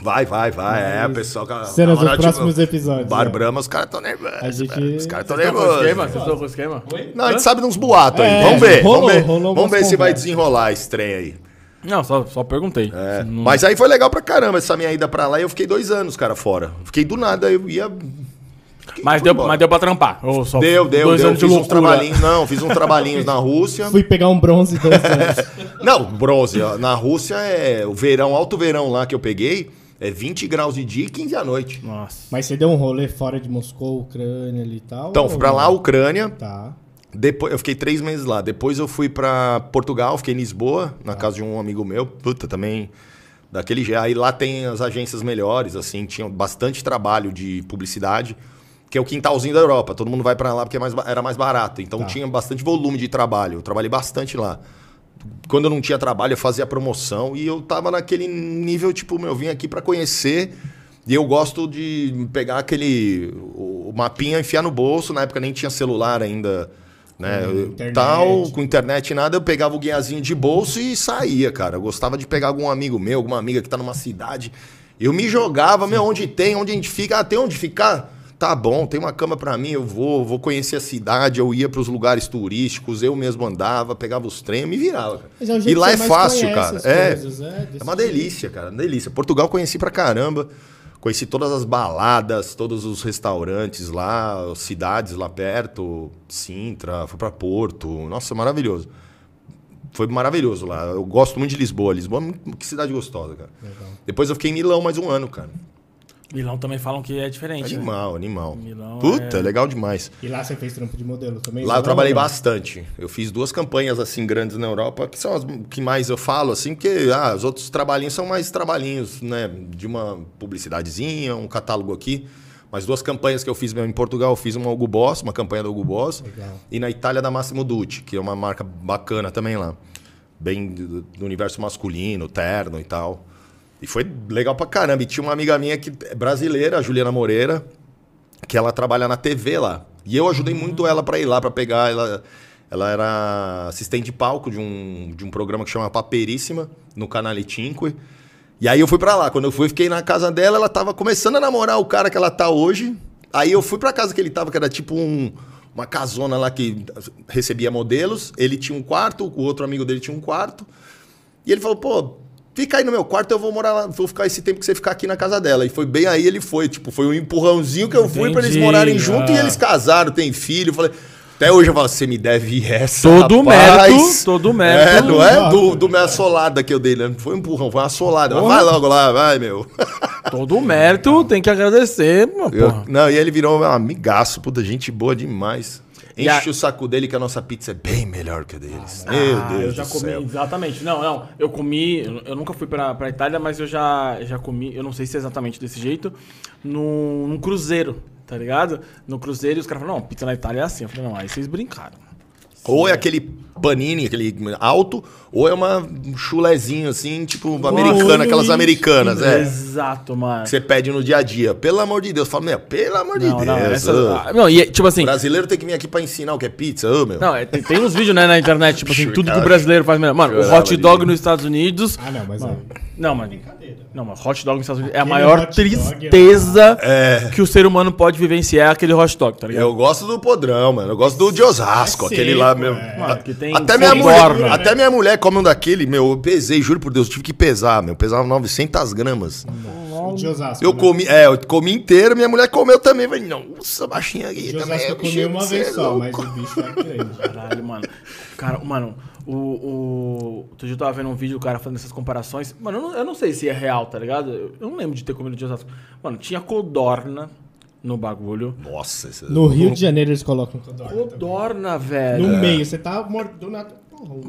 Vai, vai, vai. É, o pessoal. com a- Cenas a hora, dos próximos episódios, Bar? Brahma, os caras estão nervosos. A gente- velho. Os caras estão Tô com esquema? nervosos. Vocês estão com esquema? Não, a gente sabe de uns boatos aí. É, vamos ver. rolou, vamos ver, rolou vamos umas ver se vai conversas. desenrolar esse trem aí. Não, só, só perguntei. É, Não- Mas aí foi legal pra caramba essa minha ida pra lá e eu fiquei dois anos, cara, fora. Fiquei do nada, eu ia. Fiquei- Mas deu, embora. mas deu pra trampar. Ou só Deu, deu, dois deu. anos de Fiz uns loucura. trabalhinhos. Não, fiz uns trabalhinhos na Rússia. Fui pegar um bronze dois anos. Não, bronze. Na Rússia é o verão, alto verão lá que eu peguei, é 20 graus de dia e 15 à noite. Nossa. Mas você deu um rolê fora de Moscou, Ucrânia ali e tal? Então, ou fui pra lá? Ucrânia. Tá. Depois, eu fiquei três meses lá. Depois eu fui pra Portugal, fiquei em Lisboa, na casa de um amigo meu. Puta, também daquele jeito. Aí lá tem as agências melhores, assim, tinha bastante trabalho de publicidade, que é o quintalzinho da Europa. Todo mundo vai pra lá porque é mais era mais barato. Então Tá. tinha bastante volume de trabalho. Eu trabalhei bastante lá. Quando eu não tinha trabalho, eu fazia promoção e eu tava naquele nível, tipo, meu, eu vim aqui pra conhecer. E eu gosto de pegar aquele o mapinha, enfiar no bolso. Na época nem tinha celular ainda, né? Eu- internet. Tal, com internet e nada, eu pegava o guiazinho de bolso e saía, cara. Eu gostava de pegar algum amigo meu, alguma amiga que tá numa cidade. Eu me jogava, meu, onde tem, onde a gente fica, ah, tem onde ficar? Tá bom, tem uma cama pra mim, eu vou, vou conhecer a cidade, eu ia pros lugares turísticos, eu mesmo andava, pegava os trem, me virava. cara. É E lá é fácil, cara. É, coisas, é, desse é uma delícia, cara, uma delícia. Portugal conheci pra caramba. Conheci todas as baladas, todos os restaurantes lá, cidades lá perto, Sintra, fui pra Porto. Nossa, maravilhoso. Foi maravilhoso lá. Eu gosto muito de Lisboa. Lisboa é que cidade gostosa, cara. Depois eu fiquei em Milão mais um ano, cara. Milão também falam que é diferente. né? Animal, animal. Milão Puta, é- legal demais. E lá você fez trampo de modelo também? Lá eu trabalhei não. bastante. Eu fiz duas campanhas assim grandes na Europa, que são as que mais eu falo, assim, porque ah, os outros trabalhinhos são mais trabalhinhos, né? De uma publicidadezinha, um catálogo aqui. Mas duas campanhas que eu fiz mesmo em Portugal, eu fiz uma Hugo Boss, uma campanha da Hugo Boss. Legal. E na Itália da Massimo Dutti, que é uma marca bacana também lá. Bem do, do universo masculino, terno e tal. E foi legal pra caramba. E tinha uma amiga minha que é brasileira, a Juliana Moreira, que ela trabalha na TV lá. E eu ajudei muito ela pra ir lá, pra pegar. Ela, ela era assistente de palco de um, de um programa que chama Paperíssima, no Canale 5. E aí eu fui pra lá. Quando eu fui, fiquei na casa dela, ela tava começando a namorar o cara que ela tá hoje. Aí eu fui pra casa que ele tava, que era tipo um, uma casona lá que recebia modelos. Ele tinha um quarto, o outro amigo dele tinha um quarto. E ele falou, pô, fica aí no meu quarto, eu vou morar lá, vou ficar esse tempo que você ficar aqui na casa dela. E foi bem aí ele foi, tipo, foi um empurrãozinho que eu fui pra eles Entendi, morarem junto e ah. eles casaram, tem filho. Eu falei, até hoje eu falo, você me deve essa. Todo rapaz." mérito, todo mérito. É, não é do, do minha assolada que eu dei, né? Não foi um empurrão, foi uma assolada. Mas Vai logo lá, vai, meu. Todo mérito tem que agradecer, mano, Eu- porra. não, e ele virou um amigaço, puta, gente boa demais. Enche a- o saco dele que a nossa pizza é bem melhor que a deles. Meu Ah, Deus eu já do comi, céu. exatamente. Não, não, eu comi, eu- nunca fui pra, pra Itália, mas eu já, já comi, eu não sei se é exatamente desse jeito, num, num cruzeiro, tá ligado? No cruzeiro e os caras falaram, não, pizza na Itália é assim. Eu falei, não, aí vocês brincaram. Ou é aquele panini, aquele alto, ou é uma um chulezinho assim, tipo americana, aquelas americanas, é. Exato, mano. Que você pede no dia a dia. Pelo amor de Deus. Fala, meu, pelo amor de Não, Deus. não, essa, ô. ah, não, e tipo assim, Brasileiro tem que vir aqui pra ensinar o que é pizza, ô, meu. não, é, tem, tem uns vídeos, né, na internet, tipo assim, tudo que o brasileiro faz melhor. Mano, o hot dog nos Estados Unidos. Ah, não, mas aí... Não, mano. Brincadeira. Não, mas hot dog nos Estados Unidos é a Aquele maior dog tristeza É. que o ser humano pode vivenciar, é aquele hot dog, tá ligado? Eu gosto do podrão, mano. Eu gosto do de Osasco, É aquele lá, meu. Mano, que tem até, minha mulher, até minha mulher come um daquele, meu. Eu pesei, juro por Deus, eu tive que pesar, meu. Pesava 900 gramas. De Osasco, Eu né? comi, é, eu comi inteiro, minha mulher comeu também. Falei, nossa, baixinha aqui De também. Osasco eu comi uma vez é só, louco. mas o bicho é grande. Caralho, mano. Cara, mano, o. o... Outro dia eu tava vendo um vídeo do cara fazendo essas comparações. Mano, eu não, eu não sei se é real, tá ligado? Eu, eu não lembro de ter comido de Osasco. Mano, tinha codorna no bagulho. Nossa, esse... No Rio de Janeiro eles colocam codorna. também. Codorna, velho. No meio, você tá morto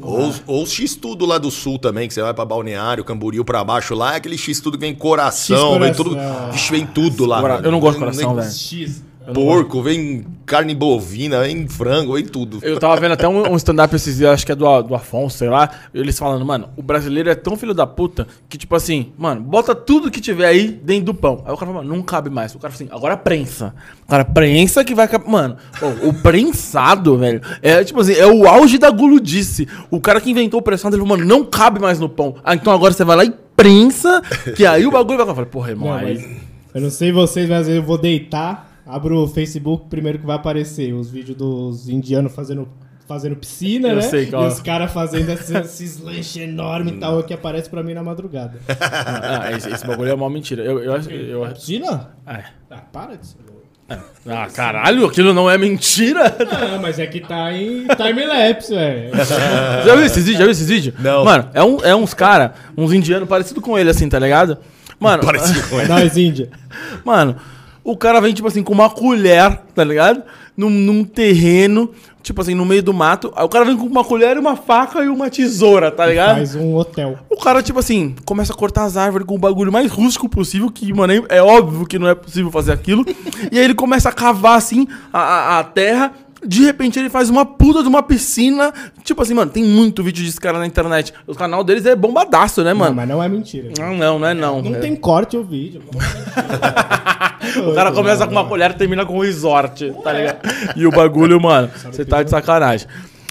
Ou, os- ou X-Tudo lá do sul também, que você vai pra Balneário, Camboriú pra baixo lá, é aquele X-Tudo que vem coração, vem tudo. X-coração. Vixe, vem tudo lá. Cora- mano. eu não gosto de coração, velho. X. Porco, vem carne bovina, vem frango, vem tudo. Eu tava vendo até um, um stand-up esses dias, acho que é do, do Afonso, sei lá. Eles falando, mano, o brasileiro é tão filho da puta que, tipo assim, mano, bota tudo que tiver aí dentro do pão. Aí o cara fala, mano, não cabe mais. O cara fala assim, agora prensa. Cara, prensa que vai caber. Mano, o prensado, velho, é tipo assim, é o auge da guludice. O cara que inventou o prensado, ele falou, mano, não cabe mais no pão. Ah, então agora você vai lá e prensa, que aí o bagulho vai. Eu falei, porra, irmão, Não, aí. eu não sei vocês, mas eu vou deitar, abro o Facebook, primeiro que vai aparecer os vídeos dos indianos fazendo, fazendo piscina, Eu né? sei e é. os caras fazendo esses, esses lanches enormes e tal, que aparece pra mim na madrugada. Ah, esse, esse bagulho é uma mentira. Eu, eu, eu, eu, Piscina? é. Ah, para disso. Ah, caralho, aquilo não é mentira? Não, mas é que tá em time-lapse, velho. Já viu esses vídeos? Já viu esses vídeos? Não. Mano, é, um, é uns cara, uns indianos parecidos com ele, assim, tá ligado? Mano, Parecido com É ele. nóis, Índia. mano, o cara vem, tipo assim, com uma colher, tá ligado? Num, num terreno, tipo assim, no meio do mato. Aí o cara vem com uma colher, uma faca e uma tesoura, tá ligado? Faz um hotel. O cara, tipo assim, começa a cortar as árvores com o bagulho mais rústico possível, que, mano, é óbvio que não é possível fazer aquilo. e aí ele começa a cavar, assim, a, a- a terra. De repente ele faz uma puta de uma piscina. Tipo assim, mano, tem muito vídeo desse cara na internet. O canal deles é bombadaço, né, Não, mano? mas não é mentira. Não, não, não é não. Não É- tem corte o vídeo. O cara começa com uma colher e termina com um resort, tá ligado? E o bagulho, mano, você tá de sacanagem.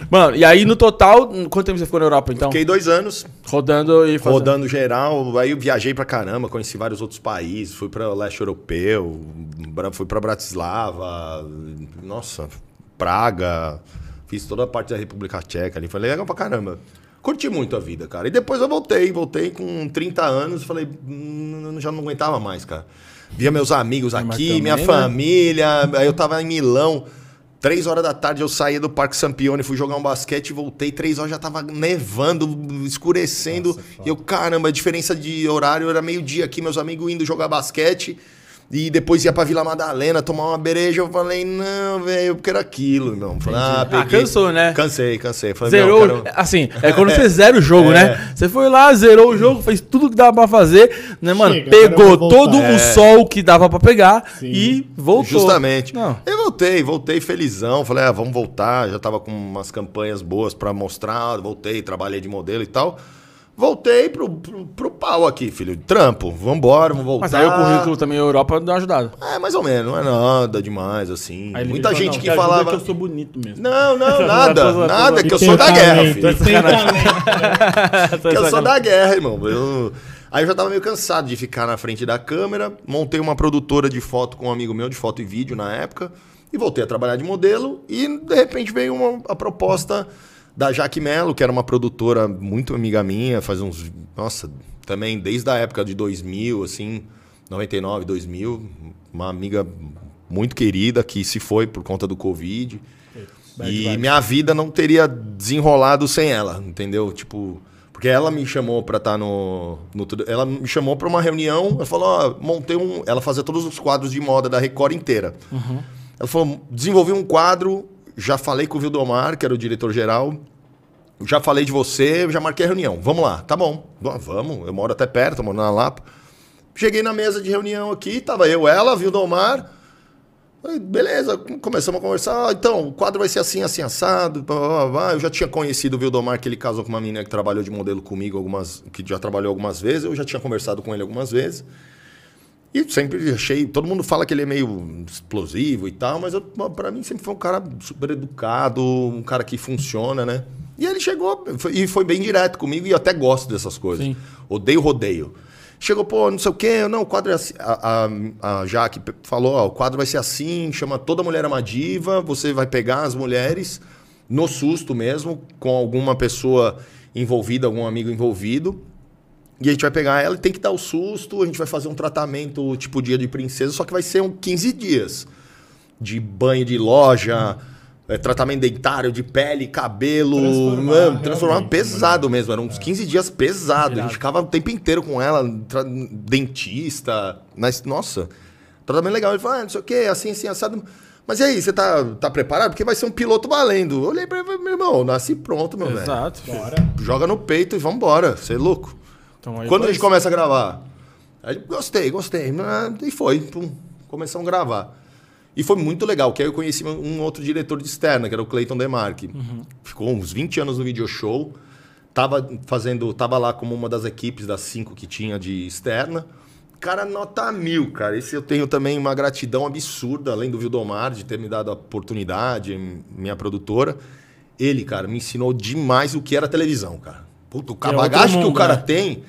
Mano, e aí no total, quanto tempo você ficou na Europa então? Fiquei dois anos Rodando e fazendo. rodando geral, aí eu viajei pra caramba, conheci vários outros países, fui pra leste europeu, fui pra Bratislava, nossa, Praga, fiz toda a parte da República Tcheca ali, foi legal pra caramba. Curti muito a vida, cara. E depois eu voltei, voltei com 30 anos, falei, hum, já não aguentava mais, cara. Via meus amigos aqui, minha né? família, aí eu tava em Milão. Três horas da tarde eu saía do Parque Sampione, fui jogar um basquete e voltei. Três horas já tava nevando, escurecendo. e eu, caramba, a diferença de horário era meio-dia aqui, meus amigos indo jogar basquete. E depois ia pra Vila Madalena tomar uma bereja. Eu falei, não, velho, eu quero aquilo, irmão. Falei, ah, Ah, peguei. cansou, né? Cansei, cansei. Falei, Zerou, quero- assim, é quando você zera o jogo, né? Você foi lá, zerou o jogo, fez tudo que dava pra fazer, né, mano? Chega, Pegou todo É. o sol que dava pra pegar Sim. e voltou. Justamente. Não. Eu voltei, voltei felizão. Falei, ah, vamos voltar. Já tava com umas campanhas boas pra mostrar. Voltei, trabalhei de modelo e tal. Voltei pro, pro, pro pau aqui, filho. Trampo. Vambora, vamos voltar. Mas aí o currículo também, Europa, deu uma ajudada. É, mais ou menos. Não é nada demais, assim. Aí Muita gente não, que ajuda falava... que eu sou bonito mesmo. Não, não, nada. nada, zoando. que eu sou da guerra, filho. Que eu sou da guerra, irmão. Eu- Aí eu já tava meio cansado de ficar na frente da câmera. Montei uma produtora de foto com um amigo meu, de foto e vídeo na época. E voltei a trabalhar de modelo. E de repente veio uma, a proposta da Jaque Mello, que era uma produtora muito amiga minha, faz uns. Nossa, também desde a época de 2000, assim, 99, 2000. Uma amiga muito querida que se foi por conta do Covid. Bad E vibes. minha vida não teria desenrolado sem ela, entendeu? Tipo, porque ela me chamou pra estar no, no tudo- ela me chamou pra uma reunião, ela falou, ó, montei um, ela fazia todos os quadros de moda da Record inteira. Ela falou, desenvolvi um quadro, já falei com o Vildomar, que era o diretor geral, já falei de você, já marquei a reunião. Vamos lá, tá bom. Vamos, eu moro até perto, moro na Lapa. Cheguei na mesa de reunião aqui, tava eu, ela, Vildomar. Falei, Beleza, começamos a conversar. Ah, então, o quadro vai ser assim, assim, assado. blá, blá, blá. Eu já tinha conhecido o Vildomar, que ele casou com uma menina que trabalhou de modelo comigo, algumas, que já trabalhou algumas vezes. Eu já tinha conversado com ele algumas vezes. E sempre achei. Todo mundo fala que ele é meio explosivo e tal, mas pra mim sempre foi um cara super educado, um cara que funciona, né? E ele chegou foi- e foi bem direto comigo e eu até gosto dessas coisas. Sim. Odeio rodeio. Chegou, pô, não sei o quê, não, o quadro é assim. A, a, a Jaque falou: ó, o quadro vai ser assim, chama Toda Mulher é uma Diva, você vai pegar as mulheres no susto mesmo, com alguma pessoa envolvida, algum amigo envolvido. E a gente vai pegar ela e tem que dar o susto, a gente vai fazer um tratamento tipo dia de princesa, só que vai ser um 15 dias. De banho de loja, eh, tratamento dentário, de pele, cabelo. Transformar, mano, transformar realmente, pesado mesmo. Eram uns 15 dias pesado. A gente ficava o tempo inteiro com ela, dentista. Mas, nossa, tratamento legal. Ele falou, ah, não sei o quê, assim, assim, assado. Mas e aí, você tá, tá preparado? Porque vai ser um piloto valendo. Olhei pra ele meu irmão, nasci pronto, meu velho. Exato. Bora. Joga no peito e vambora. Você é louco. Então, Quando a gente começa a gravar? Aí, gostei, gostei. Ah, E foi. Pum, começamos a gravar. E foi muito legal, que aí eu conheci um outro diretor de externa, que era o Clayton Demarque. Ficou uns 20 anos no video show. Tava fazendo, tava lá como uma das equipes das cinco que tinha de externa. Cara, nota mil, cara. Esse eu tenho também uma gratidão absurda, além do Vildomar, de ter me dado a oportunidade, minha produtora. Ele, cara, me ensinou demais o que era televisão, cara. Puta, a É bagagem que o mundo, cara né? tem.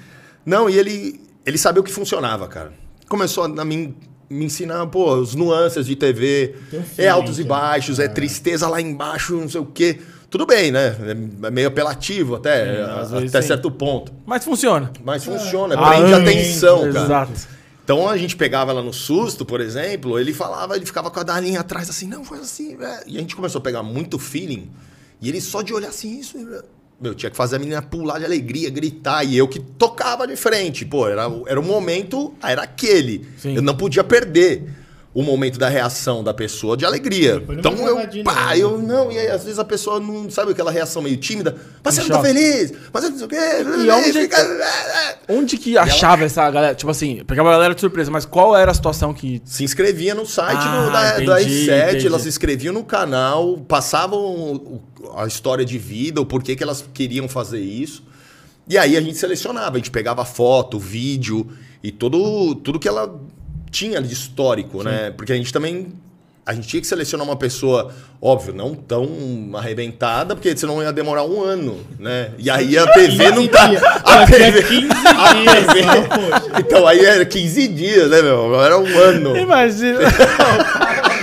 Não, e ele, ele sabia o que funcionava, cara. Começou a me, me ensinar, pô, as nuances de TV. Tem um é altos e baixos, é. tristeza lá embaixo, não sei o quê. Tudo bem, né? É meio apelativo até, É, até certo ponto. Mas funciona. Mas funciona, Ah, prende antes, atenção, cara. Exato. Então a gente pegava ela no susto, por exemplo, ele falava, ele ficava com a dalinha atrás assim, não, foi assim, velho. E a gente começou a pegar muito feeling, e ele só de olhar assim, isso, meu, tinha que fazer a menina pular de alegria, gritar, e eu que tocava de frente, pô, era, era o momento, era aquele. Sim. Eu não podia perder o momento da reação da pessoa de alegria. Então eu, pá, não. eu não, e aí às vezes a pessoa não sabe aquela reação meio tímida, mas você não tá feliz, mas eu não sei o quê, E onde- fica- Onde que achava essa galera? Tipo assim, pegava a galera de surpresa, mas qual era a situação que. se inscrevia no site Ah, do- da, da entendi, R7, entendi. elas se inscreviam no canal, passavam a história de vida, o porquê que elas queriam fazer isso. E aí a gente selecionava, a gente pegava foto, vídeo e todo, tudo que ela tinha de histórico, né? Porque a gente também a gente tinha que selecionar uma pessoa, óbvio, não tão arrebentada, porque senão ia demorar um ano, né? E aí a TV não tá. A Aqui é TV, 15 dias, a TV poxa. Então aí era 15 dias, né, meu? Agora era um ano. Imagina,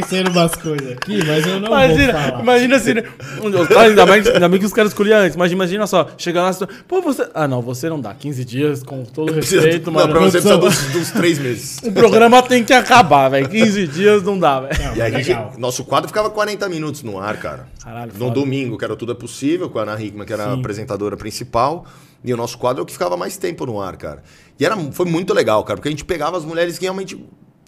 pensei em umas coisas aqui, mas eu não vou imagina, falar. imagina assim, né? Os caras, ainda, bem, ainda bem que os caras escolhiam antes, mas imagina só, chegar lá, pô, você. Ah, não, você não dá 15 dias, com todo respeito, não, pra você precisa dos, dos três meses. O programa tem que acabar, velho. 15 dias não dá, velho. E aí, a gente- legal. nosso quadro ficava 40 minutos no ar, cara. Caralho, No foda. domingo, que era Tudo é Possível, com a Ana Hickman, que era a Sim. apresentadora principal. E o nosso quadro é o que ficava mais tempo no ar, cara. E era, foi muito legal, cara, porque a gente pegava as mulheres que realmente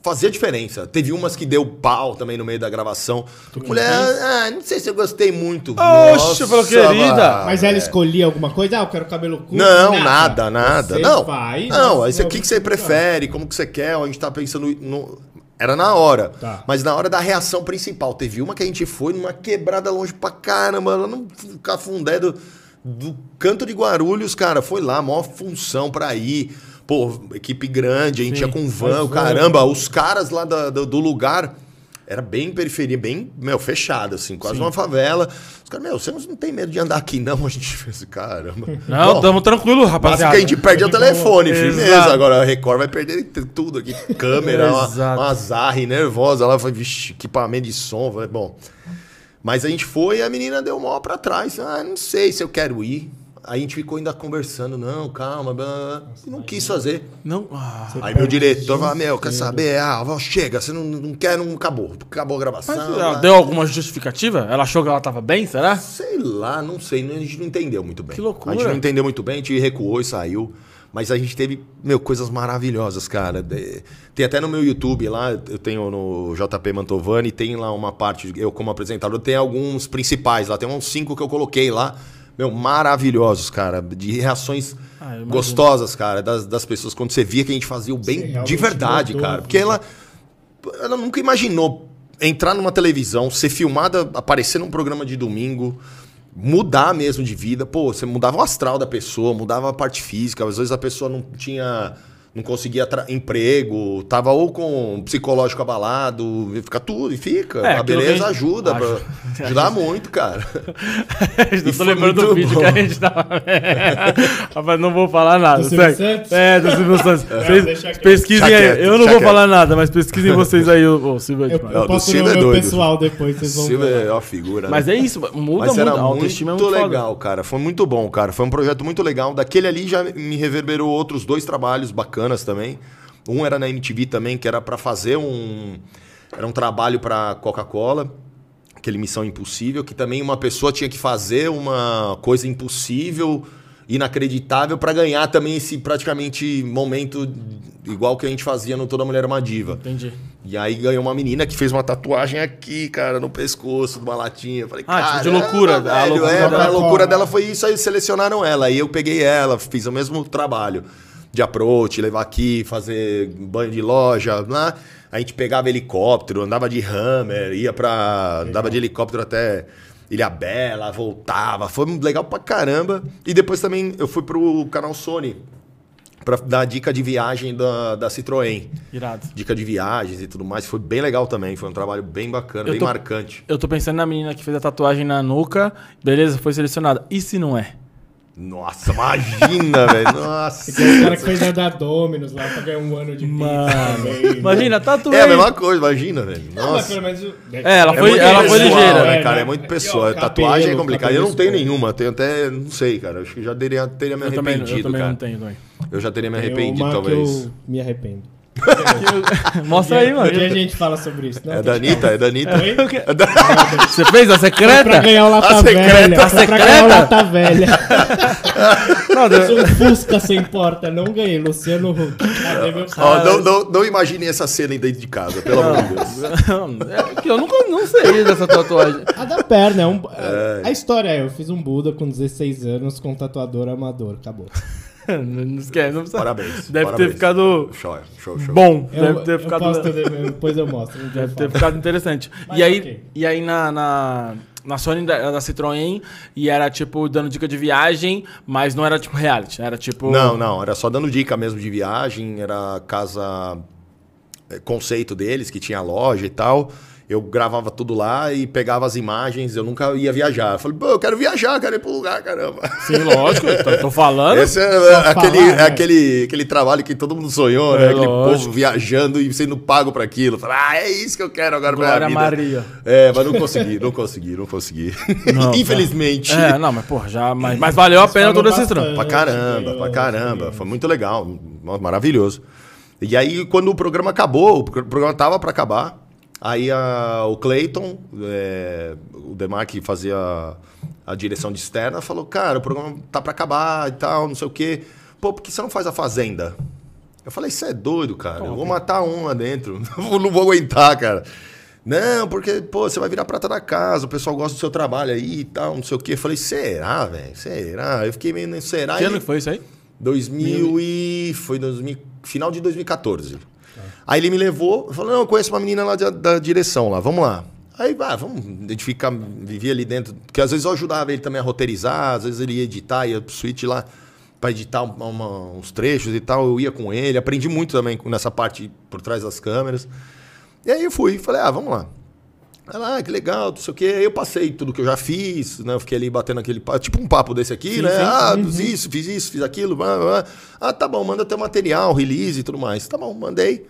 fazia diferença. Teve umas que deu pau também no meio da gravação. Mulher, ah, não sei se eu gostei muito. Oxe, falou, querida. Mas ela escolhia alguma coisa? Ah, eu quero cabelo curto. Não, nada, nada. Você não, vai, não, mas aí você- o que, que você prefere, como que você quer, a gente tá pensando no... Era na hora. Tá. Mas na hora da reação principal. Teve uma que a gente foi numa quebrada longe pra caramba, ela não cafundé do, do canto de Guarulhos, cara. Foi lá, maior função pra ir. Pô, equipe grande, a gente Sim, ia com van, caramba. Os caras lá da- do, do lugar. Era bem periferia, bem, meu, fechado, assim, quase uma favela. Os caras, meu, você não tem medo de andar aqui, não? A gente fez, caramba. Não, Bom, tamo tranquilo, rapaziada. que a gente perde o telefone, Exato. firmeza. Agora a Record vai perder tudo aqui. Câmera, uma, uma zarre nervosa. Ela foi, vixe, equipamento de som. Falei, bom. Mas a gente foi e a menina deu mó pra trás. Ah, não sei se eu quero ir. Aí a gente ficou ainda conversando. Não, calma. blá, blá, blá. E não quis fazer. Não. Ah, Aí meu diretor falou, meu, quer saber? Ah, vó, chega, você não, não quer, não acabou. Acabou a gravação. mas ela lá. deu alguma justificativa? Ela achou que ela tava bem, será? Sei lá, não sei, a gente não entendeu muito bem. Que loucura. A gente não entendeu muito bem, a gente recuou e saiu. Mas a gente teve, meu, coisas maravilhosas, cara. De- Tem até no meu YouTube lá, eu tenho no JP Mantovani, tem lá uma parte, eu como apresentador, tem alguns principais lá, tem uns cinco que eu coloquei lá. Meu, maravilhosos, cara. De reações Ah, gostosas, cara, das, das pessoas. Quando você via que a gente fazia o bem de realmente verdade, mudou cara. Porque ela, ela nunca imaginou entrar numa televisão, ser filmada, aparecer num programa de domingo, mudar mesmo de vida. Pô, você mudava o astral da pessoa, mudava a parte física. Às vezes a pessoa não tinha. Não conseguia emprego, tava ou com psicológico abalado, fica tudo, e fica. É, a beleza ajuda, ajuda muito, cara. Eu tô lembrando do vídeo bom. que a gente tava. Rapaz, não vou falar nada. Do Silvio segue. Santos? É, do Silvio Santos. Vocês deixa quieto. pesquisem aí. quieto, Eu não vou quieto. falar nada, mas pesquisem vocês aí o, Silvio. é Eu, eu Silvio no é meu doido. pessoal depois, vocês vão Silvio ver. é uma figura, Mas né? é isso, muda Mas muito. era A autoestima é muito muito foda. legal, cara. Foi muito bom, cara. Foi um projeto muito legal. Daquele ali já me reverberou outros dois trabalhos bacanas também. Um era na MTV também, que era pra fazer um. Era um trabalho pra Coca-Cola, aquele Missão Impossível, que também uma pessoa tinha que fazer uma coisa impossível, inacreditável, pra ganhar também esse praticamente momento igual que a gente fazia no Toda Mulher é uma Diva. Entendi. E aí ganhou uma menina que fez uma tatuagem aqui, cara, no pescoço, de uma latinha. Eu falei, Ah, tipo, cara, de loucura. A velho, loucura é, a loucura dela foi isso, aí selecionaram ela. Aí eu peguei ela, fiz o mesmo trabalho de approach, levar aqui, fazer banho de loja, lá. A gente pegava helicóptero, andava de Hammer, ia pra. andava de helicóptero até Ilha Bela, voltava. Foi legal pra caramba. E depois também eu fui pro canal Sony pra dar dica de viagem da, da Citroën Irado. dica de viagens e tudo mais. Foi bem legal também. Foi um trabalho bem bacana, Eu bem tô- marcante. Eu tô pensando na menina que fez a tatuagem na nuca. Beleza, foi selecionada. E se não é? Nossa, imagina, velho. Nossa. Tem o cara que fez a da Dominus lá pra ganhar um ano de Mano. também. Imagina, tatuagem. É a mesma coisa, imagina, velho. Não, mas Nossa. pelo menos... É, ela É foi, muito ela foi pessoal, ligeira. né, é, cara? né? É muito pessoal. cabelo, Tatuagem é complicado. Eu não tenho nenhuma. Tenho até. Não sei, cara. Acho que já teria, teria me Eu também, eu arrependido, também cara. não tenho também. Eu já teria me arrependido, talvez. eu me arrependo. Mostra aí, mano. Um dia a gente fala sobre isso. Não, É da Anitta? É da Anitta? É da... Você fez a Foi pra secreta? ganhar o Lata A secreta, Velha. a Foi pra ganhar o secreta? Lata Velha. Não, deu- Fiz um Fusca sem porta. Não ganhei. Luciano Huck. Não, não, não imaginem essa cena dentro de casa, pelo amor de Deus. É que eu nunca não sei dessa tatuagem. A da perna. É um... A história é, eu fiz um Buda com 16 anos com um tatuador amador. Acabou. Não esquece, não precisa. Parabéns. Deve parabéns. ter ficado Show, show, show. bom. Eu, Deve ter eu ficado. posto depois eu mostro. um eu Deve ter ficado interessante. Mas e aí, ok. e aí na, na, na Sony da, da Citroën, e era tipo dando dica de viagem, mas não era tipo reality. Era tipo. Não, não, era só dando dica mesmo de viagem, era casa é, conceito deles, que tinha loja e tal. Eu gravava tudo lá e pegava as imagens, eu nunca ia viajar. Eu falei, pô, eu quero viajar, quero ir pro lugar, caramba. Sim, lógico. tô, tô falando. Esse é Só aquele, falar, é né? aquele, aquele trabalho que todo mundo sonhou, né? É, Aquele lógico. povo viajando e sendo pago pra aquilo. Fala, ah, é isso que eu quero agora pra minha vida. Maria. É, mas não consegui, não consegui, não consegui. Não, Infelizmente. É, não, mas porra, já. Mas, mas valeu a pena todo esse trampo. Pra caramba, pra caramba. Foi muito legal, maravilhoso. E aí, quando o programa acabou, o pro- programa tava pra acabar, aí a- o Clayton, é, o Demar que fazia a, a direção de externa, falou, cara, o programa tá pra acabar e tal, não sei o quê. Pô, por que você não faz a Fazenda? Eu falei, você é doido, cara. Eu vou matar um lá dentro. Não vou aguentar, cara. Não, porque, pô, você vai virar prata da casa, o pessoal gosta do seu trabalho aí e tal, não sei o quê. Eu falei, será, velho? Será? Eu fiquei meio, será? Que E- ano que foi isso aí? 2000 e... Foi 2000, final de 2014. Aí ele me levou, falou, não, eu conheço uma menina lá da, da direção lá, vamos lá. Aí, ah, vamos identificar, vivia ali dentro, porque às vezes eu ajudava ele também a roteirizar, às vezes ele ia editar, ia pro suíte lá pra editar uma- uma- uns trechos e tal, eu ia com ele, aprendi muito também nessa parte por trás das câmeras. E aí eu fui, falei, ah, vamos lá. Ela, ah, que legal, não sei o quê. Aí eu passei tudo que eu já fiz, né? Eu fiquei ali batendo aquele papo, tipo um papo desse aqui, Sim, né? sim. Ah, fiz isso, fiz isso, fiz aquilo. blá, blá, blá. Ah, tá bom, manda teu material, release e tudo mais. Tá bom, mandei.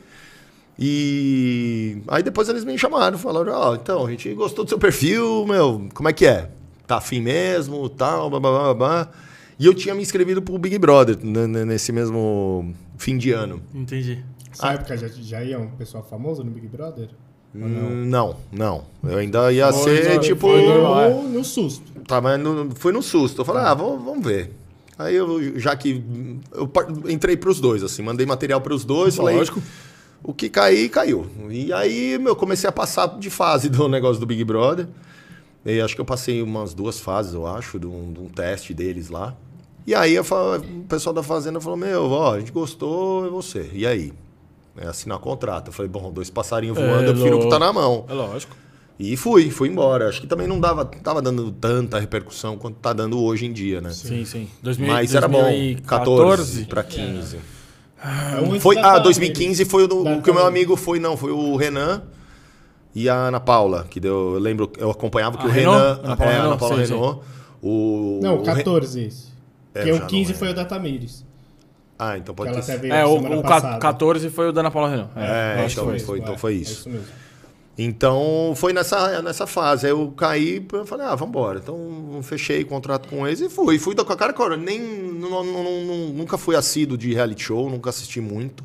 E aí depois eles me chamaram, falaram, ó, então, a gente gostou do seu perfil, meu, como é que é? Tá afim mesmo, tal, blá, blá, blá, blá. E eu tinha me inscrevido pro Big Brother nesse mesmo fim de ano. Entendi. Nessa época já, já ia um pessoal famoso no Big Brother? Não? Hum, Não, não. Eu ainda ia Foi, ser, foi, tipo... foi no, no susto. Tá, mas no, foi no susto. Eu falei, ah, vamos, vamos ver. Aí eu, já que. Eu entrei pros dois, assim, mandei material pros dois, falei. Lógico. O que cair, caiu. E aí, meu, comecei a passar de fase do negócio do Big Brother. E acho que eu passei umas duas fases, eu acho, de um, de um teste deles lá. E aí eu fa- o pessoal da Fazenda falou, meu, ó, a gente gostou, é você. E aí? É assinar contrato. Eu falei, bom, dois passarinhos voando, É, eu prefiro o que tá na mão. É lógico. E fui, fui embora. Acho que também não dava, tava dando tanta repercussão quanto tá dando hoje em dia, né? Sim, sim. 2000, Mas era bom. 14 2014. para 15. É um Foi, ah, Thaís. 2015 foi o, do- o que o meu amigo foi, não, foi o Renan e a Ana Paula, que deu, eu lembro, eu acompanhava que A o Renault? Renan, Ana Paula é, a Ana Paula sim, Renault, o Não, o o Re- 14 esse. É, Porque eu o já 15 não foi o da Tamires. Ah, então pode ter sido. veio É, o, o passada. 14 foi o da Ana Paula Renan. É, que então foi. foi, então foi isso. É isso mesmo. Então foi nessa, nessa fase. Aí eu caí eu falei, ah, vambora. Então fechei o contrato com eles e fui. Fui com a cara e coragem. Nem, nu- nu- nu- nunca fui assíduo de reality show, nunca assisti muito.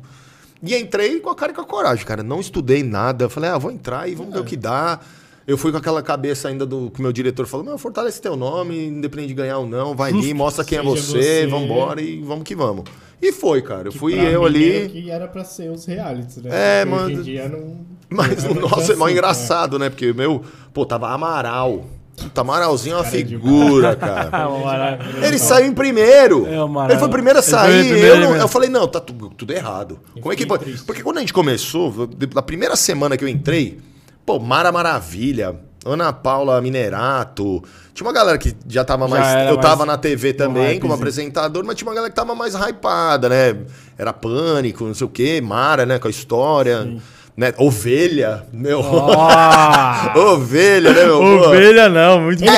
E entrei com a cara e com a coragem, cara. Não estudei nada. Eu falei, ah, vou entrar e vamos ver o que dá. Eu fui com aquela cabeça ainda do que o meu diretor falou: Não, fortalece teu nome, independente de ganhar ou não, vai ali, mostra quem é você, você. vambora e vamos que vamos. E foi, cara. Eu fui Pra eu ali. o que era pra ser os realities, né? É, Porque Hoje mano. em dia não. Mas, não é mais nossa, é mó assim, engraçado, né? Porque, meu, pô, tava Amaral. Puta, Amaralzinho é uma Cara é figura, cara. Ah, o. Ele saiu em primeiro. É, o. Ele foi o primeiro a sair. primeiro, eu, não- ele eu falei, não, tá tudo, tudo errado. Como é que pode? Porque quando a gente começou, na primeira semana que eu entrei, pô, Mara Maravilha, Ana Paula Minerato. Tinha uma galera que já tava Já mais. eu tava mais na TV também como apresentador, mas tinha uma galera que tava mais hypada, né? Era pânico, não sei o quê, Mara, né? Com a história. Né? Ovelha, meu. Ah! Ovelha, né, meu? Pô. Ovelha não, muito bem.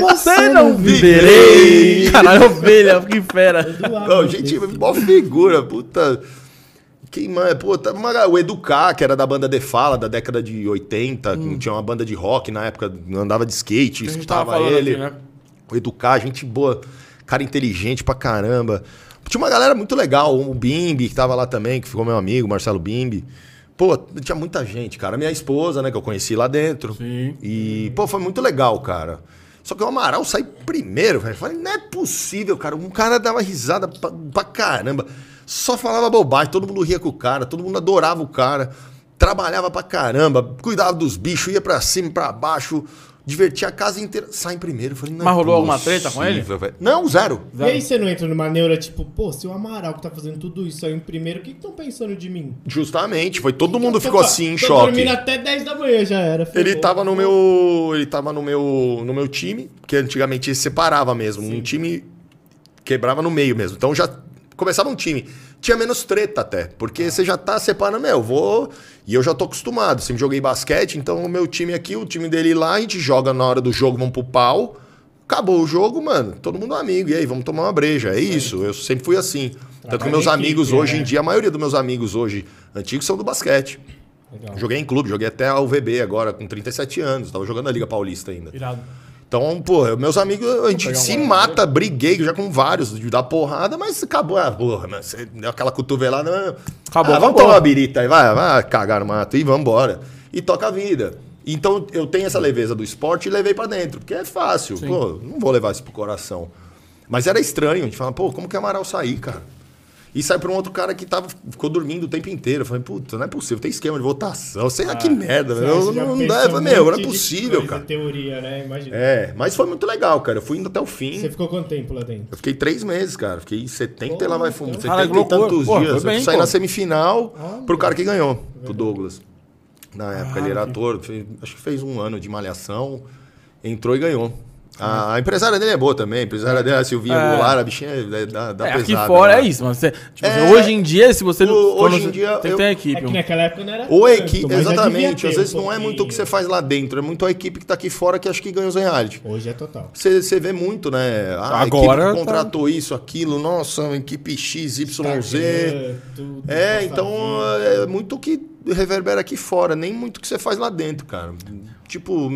Você não viverei. Caralho, ovelha, que fera. Ô, gente, mó figura, puta. Quem mais? Pô, tá o Educar, que era da banda The Fala, da década de 80, que tinha uma banda de rock na época, andava de skate, Hum. Escutava ele. aqui, né? O Educar, gente boa, cara inteligente pra caramba. Tinha uma galera muito legal, o Bimbi, que tava lá também, que ficou meu amigo, Marcelo Bimbi. Pô, tinha muita gente, cara. Minha esposa, né, que eu conheci lá dentro. Sim. E, pô, foi muito legal, cara. Só que o Amaral saiu primeiro, velho. Falei, não é possível, cara. Um cara dava risada pra, pra caramba. Só falava bobagem, todo mundo ria com o cara, todo mundo adorava o cara. Trabalhava pra caramba, cuidava dos bichos, ia pra cima, pra baixo, divertia a casa inteira. Sai em primeiro. Falei, não Mas é rolou alguma treta com ele? velho. Não, zero. E aí você não entra numa neura tipo, pô, se o Amaral que tá fazendo tudo isso aí em primeiro, o que estão pensando de mim? Justamente, foi todo mundo ficou tô- assim em tô choque. dormindo até 10 da manhã já era. Ele ferrou. tava no meu. Ele tava no meu. no meu time, que antigamente se separava mesmo. Um time quebrava no meio mesmo. Então já começava um time. Tinha menos treta até, porque você já tá separando, meu, eu vou. E eu já tô acostumado. Sempre joguei basquete, então o meu time aqui, o time dele lá, a gente joga na hora do jogo, vamos pro pau. Acabou o jogo, mano, todo mundo é amigo. E aí, vamos tomar uma breja. É isso, eu sempre fui assim. Tanto que meus amigos equipe, hoje em dia, a maioria dos meus amigos hoje antigos são do basquete. Legal. Joguei em clube, joguei até a UVB agora, com 37 anos. Tava jogando a Liga Paulista ainda. Irado. Então, pô, meus amigos, a gente um se mata, briguei já com vários, de dar porrada, mas acabou. Ah, porra, mano, você deu aquela cotovelada. ah, Acabou, ah, vamos tomar uma birita aí, vai, vai cagar no mato e vambora. E toca a vida. Então, eu tenho essa leveza do esporte e levei pra dentro, porque é fácil. Pô, não vou levar isso pro coração. Mas era estranho, a gente fala, pô, como que é Amaral sair, cara? E sai pra um outro cara que tava, ficou dormindo o tempo inteiro. Eu falei, puta, não é possível, tem esquema de votação. Sei lá que merda, velho. Não, não dá, um meu, não é possível, cara. teoria, né? Imagina. É, mas foi muito legal, cara. Eu fui indo até o fim. Você ficou quanto tempo lá dentro? Eu fiquei três meses, cara. Fiquei 70 e lá vai fundo. Pô, 70 cara, que e tantos Pô, dias. bem, eu saí pô. na semifinal Olha. pro cara que ganhou, pro Douglas. Na época ele era Ah, ator, fez- acho que fez um ano de malhação, entrou e ganhou. A, a empresária dele é boa também. A empresária dele, a Silvinha É. Goulart, a bichinha é, da, da É, aqui pesada, fora né? é isso, mano. Você, tipo, É. hoje em dia, se você O- hoje em dia, tem que eu- ter uma É equipe. que naquela época não era Ou a equipe, exatamente. Às um vezes não é muito o que você faz lá dentro, é muito a equipe que tá aqui fora que acho que ganha os reality. Hoje é total. Você, você vê muito, né? Ah, a Agora equipe tá- que contratou isso, aquilo, nossa, uma equipe XYZ. Instagram, tudo, É, então é muito o que reverbera aqui fora, nem muito o que você faz lá dentro, cara. Tipo,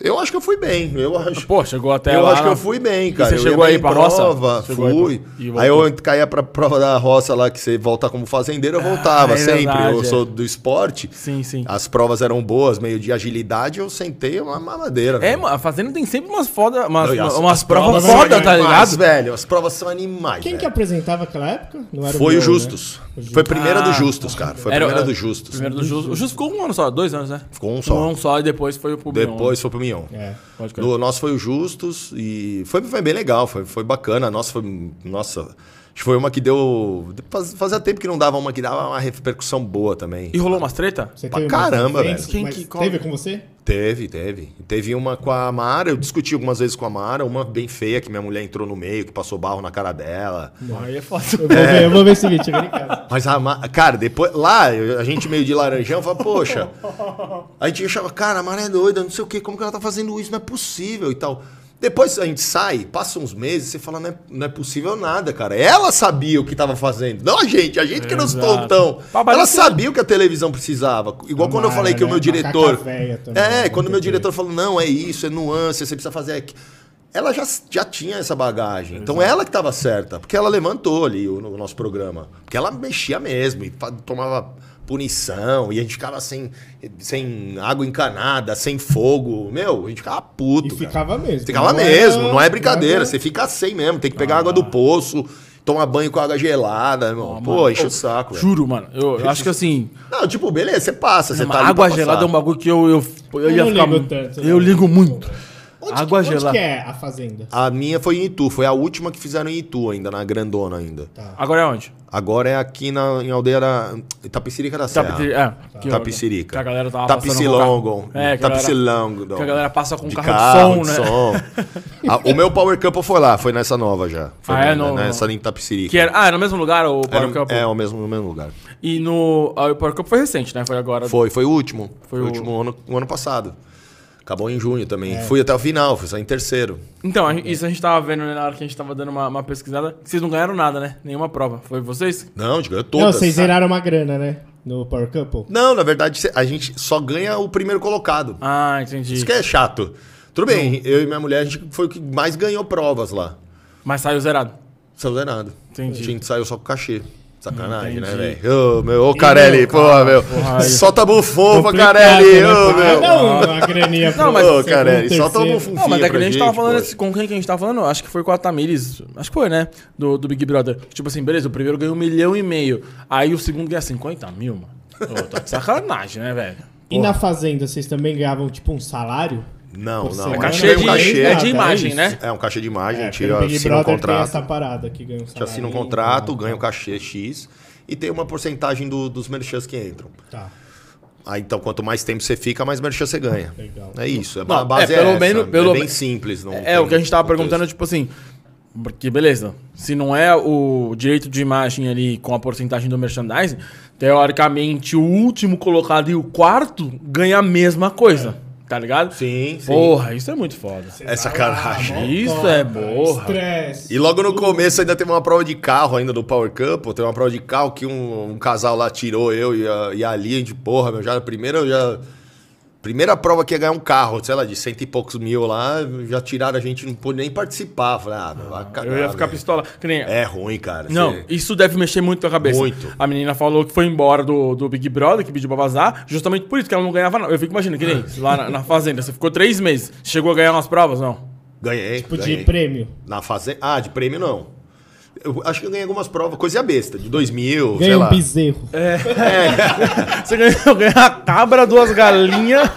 eu acho que eu fui bem. Eu acho. Pô, chegou até eu lá. acho que eu fui bem, cara. você Eu chegou aí pra roça? prova, aí fui. pra- Aí eu caía pra prova da roça lá, que você volta como fazendeiro, eu voltava é sempre. verdade, eu é. sou do esporte. Sim, sim. As provas eram boas, meio de agilidade, eu sentei uma mamadeira. É, velho. mano, a Fazenda tem sempre umas foda, umas, Não, as- umas as provas são foda, tá animais, ligado? velho? As provas são animais. Quem velho. que apresentava aquela época? Não era Foi o Justus. né? O Justus. Foi a primeira Ah, do Justus, cara. Foi a primeira é, do Justus. Primeiro do Justus. O Justus ficou um ano só, dois anos, né? Ficou um só. Um só e depois foi pro. Depois foi pro Mion. É. Pode crer. No nosso foi o Justus e foi, foi bem legal, foi, foi bacana. Nossa foi. Nossa, foi uma que deu. faz- Fazia tempo que não dava uma que dava uma repercussão boa também. E rolou umas treta? Você Pra teve caramba, velho. Quem que- qual- Teve com você? Teve, teve. Teve uma com a Mara, eu discuti algumas vezes com a Mara, uma bem feia que minha mulher entrou no meio, que passou barro na cara dela. Aí é foda. Eu vou, ver, eu vou ver o seguinte, chegando em casa. Mas a Ma- cara, depois. Lá, eu- a gente meio de laranjão, fala, poxa. A gente achava, cara, a Mara é doida, não sei o quê, como que ela tá fazendo isso? Não é possível e tal. Depois a gente sai, passa uns meses, você fala, não é, não é possível nada, cara. Ela sabia o que tava fazendo. Não a gente, a gente que era os Exato. tontão. Ela sabia o que a televisão precisava. Igual quando eu falei que o né? meu diretor. Macaca véia também, é, né? quando o meu diretor falou, não, é isso, é nuance, você precisa fazer aqui. Ela já, já tinha essa bagagem. Então ela que estava certa, porque ela levantou ali o, o nosso programa. Porque ela mexia mesmo, e tomava punição, e a gente ficava sem, sem água encanada, sem fogo. Meu, a gente ficava puto. E cara. ficava mesmo. Ficava Não mesmo, era- não é brincadeira. era- Você fica sem mesmo, tem que pegar água do poço, tomar banho com água gelada, irmão. Pô, mano. enche o saco. Juro, mano. Eu, eu acho que assim. Não, tipo, beleza, você passa, você Uma tá ali água gelada é um bagulho que eu, eu, eu, Eu ia não ficar. ligo mu- tanto, eu não. ligo muito. Onde, água onde gelada. que é a fazenda? A minha foi em Itu, foi a última que fizeram em Itu ainda, na Grandona ainda. Tá. Agora é onde? Agora é aqui na, em aldeia da Itapicirica da Serra. Tapiciri- é, que eu- Tapicirica. Que a galera tava passando com Tapicilongo. carro. É, que a galera- Tapicilongo. que a galera passa com de carro, carro, de de som, né? som. Ah, o meu Power Couple foi lá, foi nessa nova já. Foi Ah, é? na- No- nessa em Tapicirica. Que era, ah, era no mesmo lugar o Power Era- Cup? é, o mesmo, no mesmo lugar. E no. ah, O Power Cup foi recente, né? Foi agora. Foi, foi o último. Foi, Foi o o- último ano, o ano passado. Acabou em junho também. É. Fui até o final, fui só em terceiro. Então, a gente- isso a gente tava vendo né, na hora que a gente tava dando uma, uma pesquisada. Vocês não ganharam nada, né? Nenhuma prova. Foi vocês? Não, a gente ganhou Não, todas. vocês zeraram uma grana, né? No Power Couple. Não, na verdade, a gente só ganha o primeiro colocado. Ah, entendi. Isso que é chato. Tudo bem, eu e minha mulher, a gente foi o que mais ganhou provas lá. Mas saiu zerado. Saiu zerado. Entendi. A gente saiu só com cachê. Sacanagem, né, velho? Ô, meu, ô, Carelli, porra, meu. porra. Solta Complicado, Carelli, né? ô, meu. Não, graninha Não, mas- Ô, Carelli, solta um bufunfinho Não, mas é que a gente tava falando esse- com quem que a gente tava falando? Acho que foi com a Tamires. Acho que foi, né? Do, do Big Brother. Tipo assim, beleza, o primeiro ganhou um milhão e meio. Aí o segundo ganha 50 mil, mano. Ô, tá de sacanagem, né, velho? E na fazenda, vocês também ganhavam, tipo, um salário? Não, não. a gente Cachê de, um cachê. é de É imagem, isso. né? É um cachê de imagem, a É, Big assina um tem contrato. essa parada que ganha um A gente salário. assina um contrato, ganha o cachê X e tem uma porcentagem do- dos merchans que entram. Tá, Aí, então, quanto mais tempo você fica, mais merchan você ganha. legal. É isso. Não, a base é, é, pelo essa. menos- pelo é bem simples. Não É, tem o que a gente tava muito perguntando, tipo assim. Porque, beleza, se não é o direito de imagem ali com a porcentagem do merchandising, teoricamente o último colocado e o quarto ganha a mesma coisa. Tá ligado? Sim, sim. Porra, isso é muito foda. É sacanagem. Isso é porra. Estresse. E logo no começo ainda teve uma prova de carro ainda do Power Cup. Tem uma prova de carro que um, um casal lá tirou eu e a, e a Ali, a gente, porra, meu, já primeira eu já primeira prova que ia ganhar um carro, sei lá, de cento e poucos mil lá, já tiraram a gente, não pôde nem participar. Falei, ah, meu, vai cagar, Eu ia ficar velho. pistola. Que nem, É ruim, cara. Não, Cê- isso deve mexer muito a cabeça. Muito. A menina falou que foi embora do, do Big Brother, que pediu pra vazar, justamente por isso que ela não ganhava nada. Eu fico imaginando, que nem lá na, na fazenda. Você ficou três meses. Chegou a ganhar umas provas, não? Ganhei. Tipo de ganhei. prêmio. Na fazenda. Ah, de prêmio não. Eu acho que eu ganhei algumas provas, coisa besta, de dois mil, sei um lá. bezerro. Você ganhou, ganhou a cabra, duas galinhas.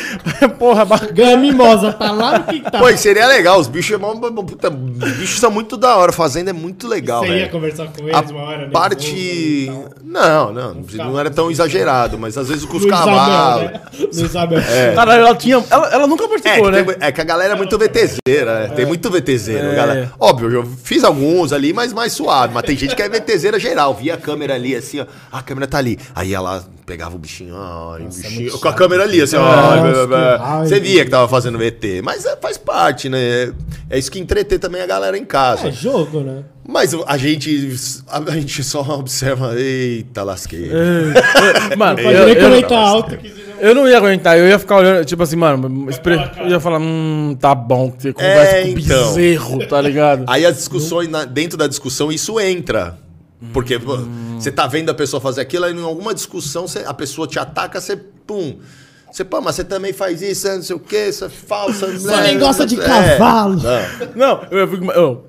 Porra, bacana. Ganha mimosa, tá lá no que tá. Pô, seria legal, os bichos, é mó- puta, os bichos são muito da hora, fazenda é muito legal, Você ia conversar com A eles uma hora, né? parte... Não, não, ficava não era tão exagerado, mas às vezes com os cavalos... né? Isabel. Caralho, ela tinha. Ela, ela nunca É participou, que, né? tem- é que a galera é muito VTZera, né? Tem muito VTZero, É. galera. Óbvio, eu fiz alguns ali, mas mais suave. Mas tem gente que é VTZera geral. Via a câmera ali, assim, ó. Ah, a câmera tá ali. Aí ela pegava o bichinho, ai, bichinho. Com a câmera ali, assim, ó. Nossa, ai, blá, blá, que blá. raiva. Você via que tava fazendo VT. Mas é, faz parte, né? É isso que entreter também a galera em casa. É jogo, né? Mas a gente, a gente só observa, eita, lasquei. Mano, Pode eu, nem eu, alto que você eu não ia aguentar, eu ia ficar olhando, tipo assim, mano, espre- eu ia falar, hum, tá bom, que você conversa É, com o então. bezerro, tá ligado? Aí as discussões, na- dentro da discussão, isso entra. Porque pô, você tá vendo a pessoa fazer aquilo, aí em alguma discussão você- a pessoa te ataca, você pum. Você, pô, mas você também faz isso, não sei o quê, você é falsa. Você nem gosta de é. cavalo. Não. Não, eu fico. eu-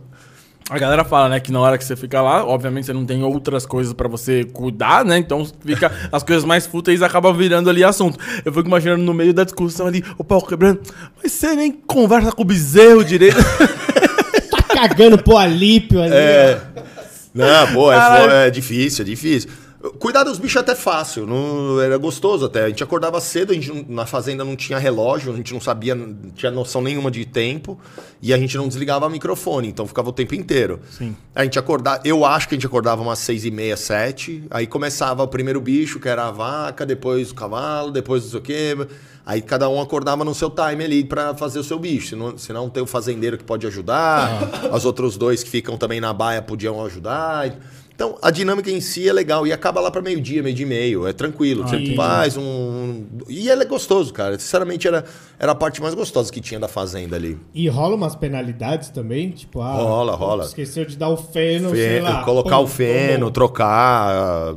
a galera fala, né, que na hora que você fica lá, obviamente você não tem outras coisas pra você cuidar, né? Então fica as coisas mais fúteis acabam virando ali assunto. Eu fico imaginando no meio da discussão ali, o pau quebrando, mas você nem conversa com o bezerro direito. Tá cagando pro alípio ali. É. Não, pô, é, é difícil, é difícil. Cuidar dos bichos é até fácil, não, era gostoso até. A gente acordava cedo, a gente na fazenda não tinha relógio, a gente não sabia, não tinha noção nenhuma de tempo, e a gente não desligava o microfone, então ficava o tempo inteiro. Sim. A gente acordava, eu acho que a gente acordava umas seis e meia, sete, aí começava o primeiro bicho, que era a vaca, depois o cavalo, depois não sei o quê. Aí cada um acordava no seu time ali pra fazer o seu bicho. Senão, senão tem o fazendeiro que pode ajudar, os outros dois que ficam também na baia podiam ajudar. Então, a dinâmica em si é legal. E acaba lá para meio-dia, meio-dia e meio. É tranquilo. Você faz um. E é gostoso, cara. Sinceramente, era, era a parte mais gostosa que tinha da fazenda ali. E rola umas penalidades também? Tipo, ah, Rola, rola. Esqueceu de dar o feno, Feno, lá. colocar o feno, trocar.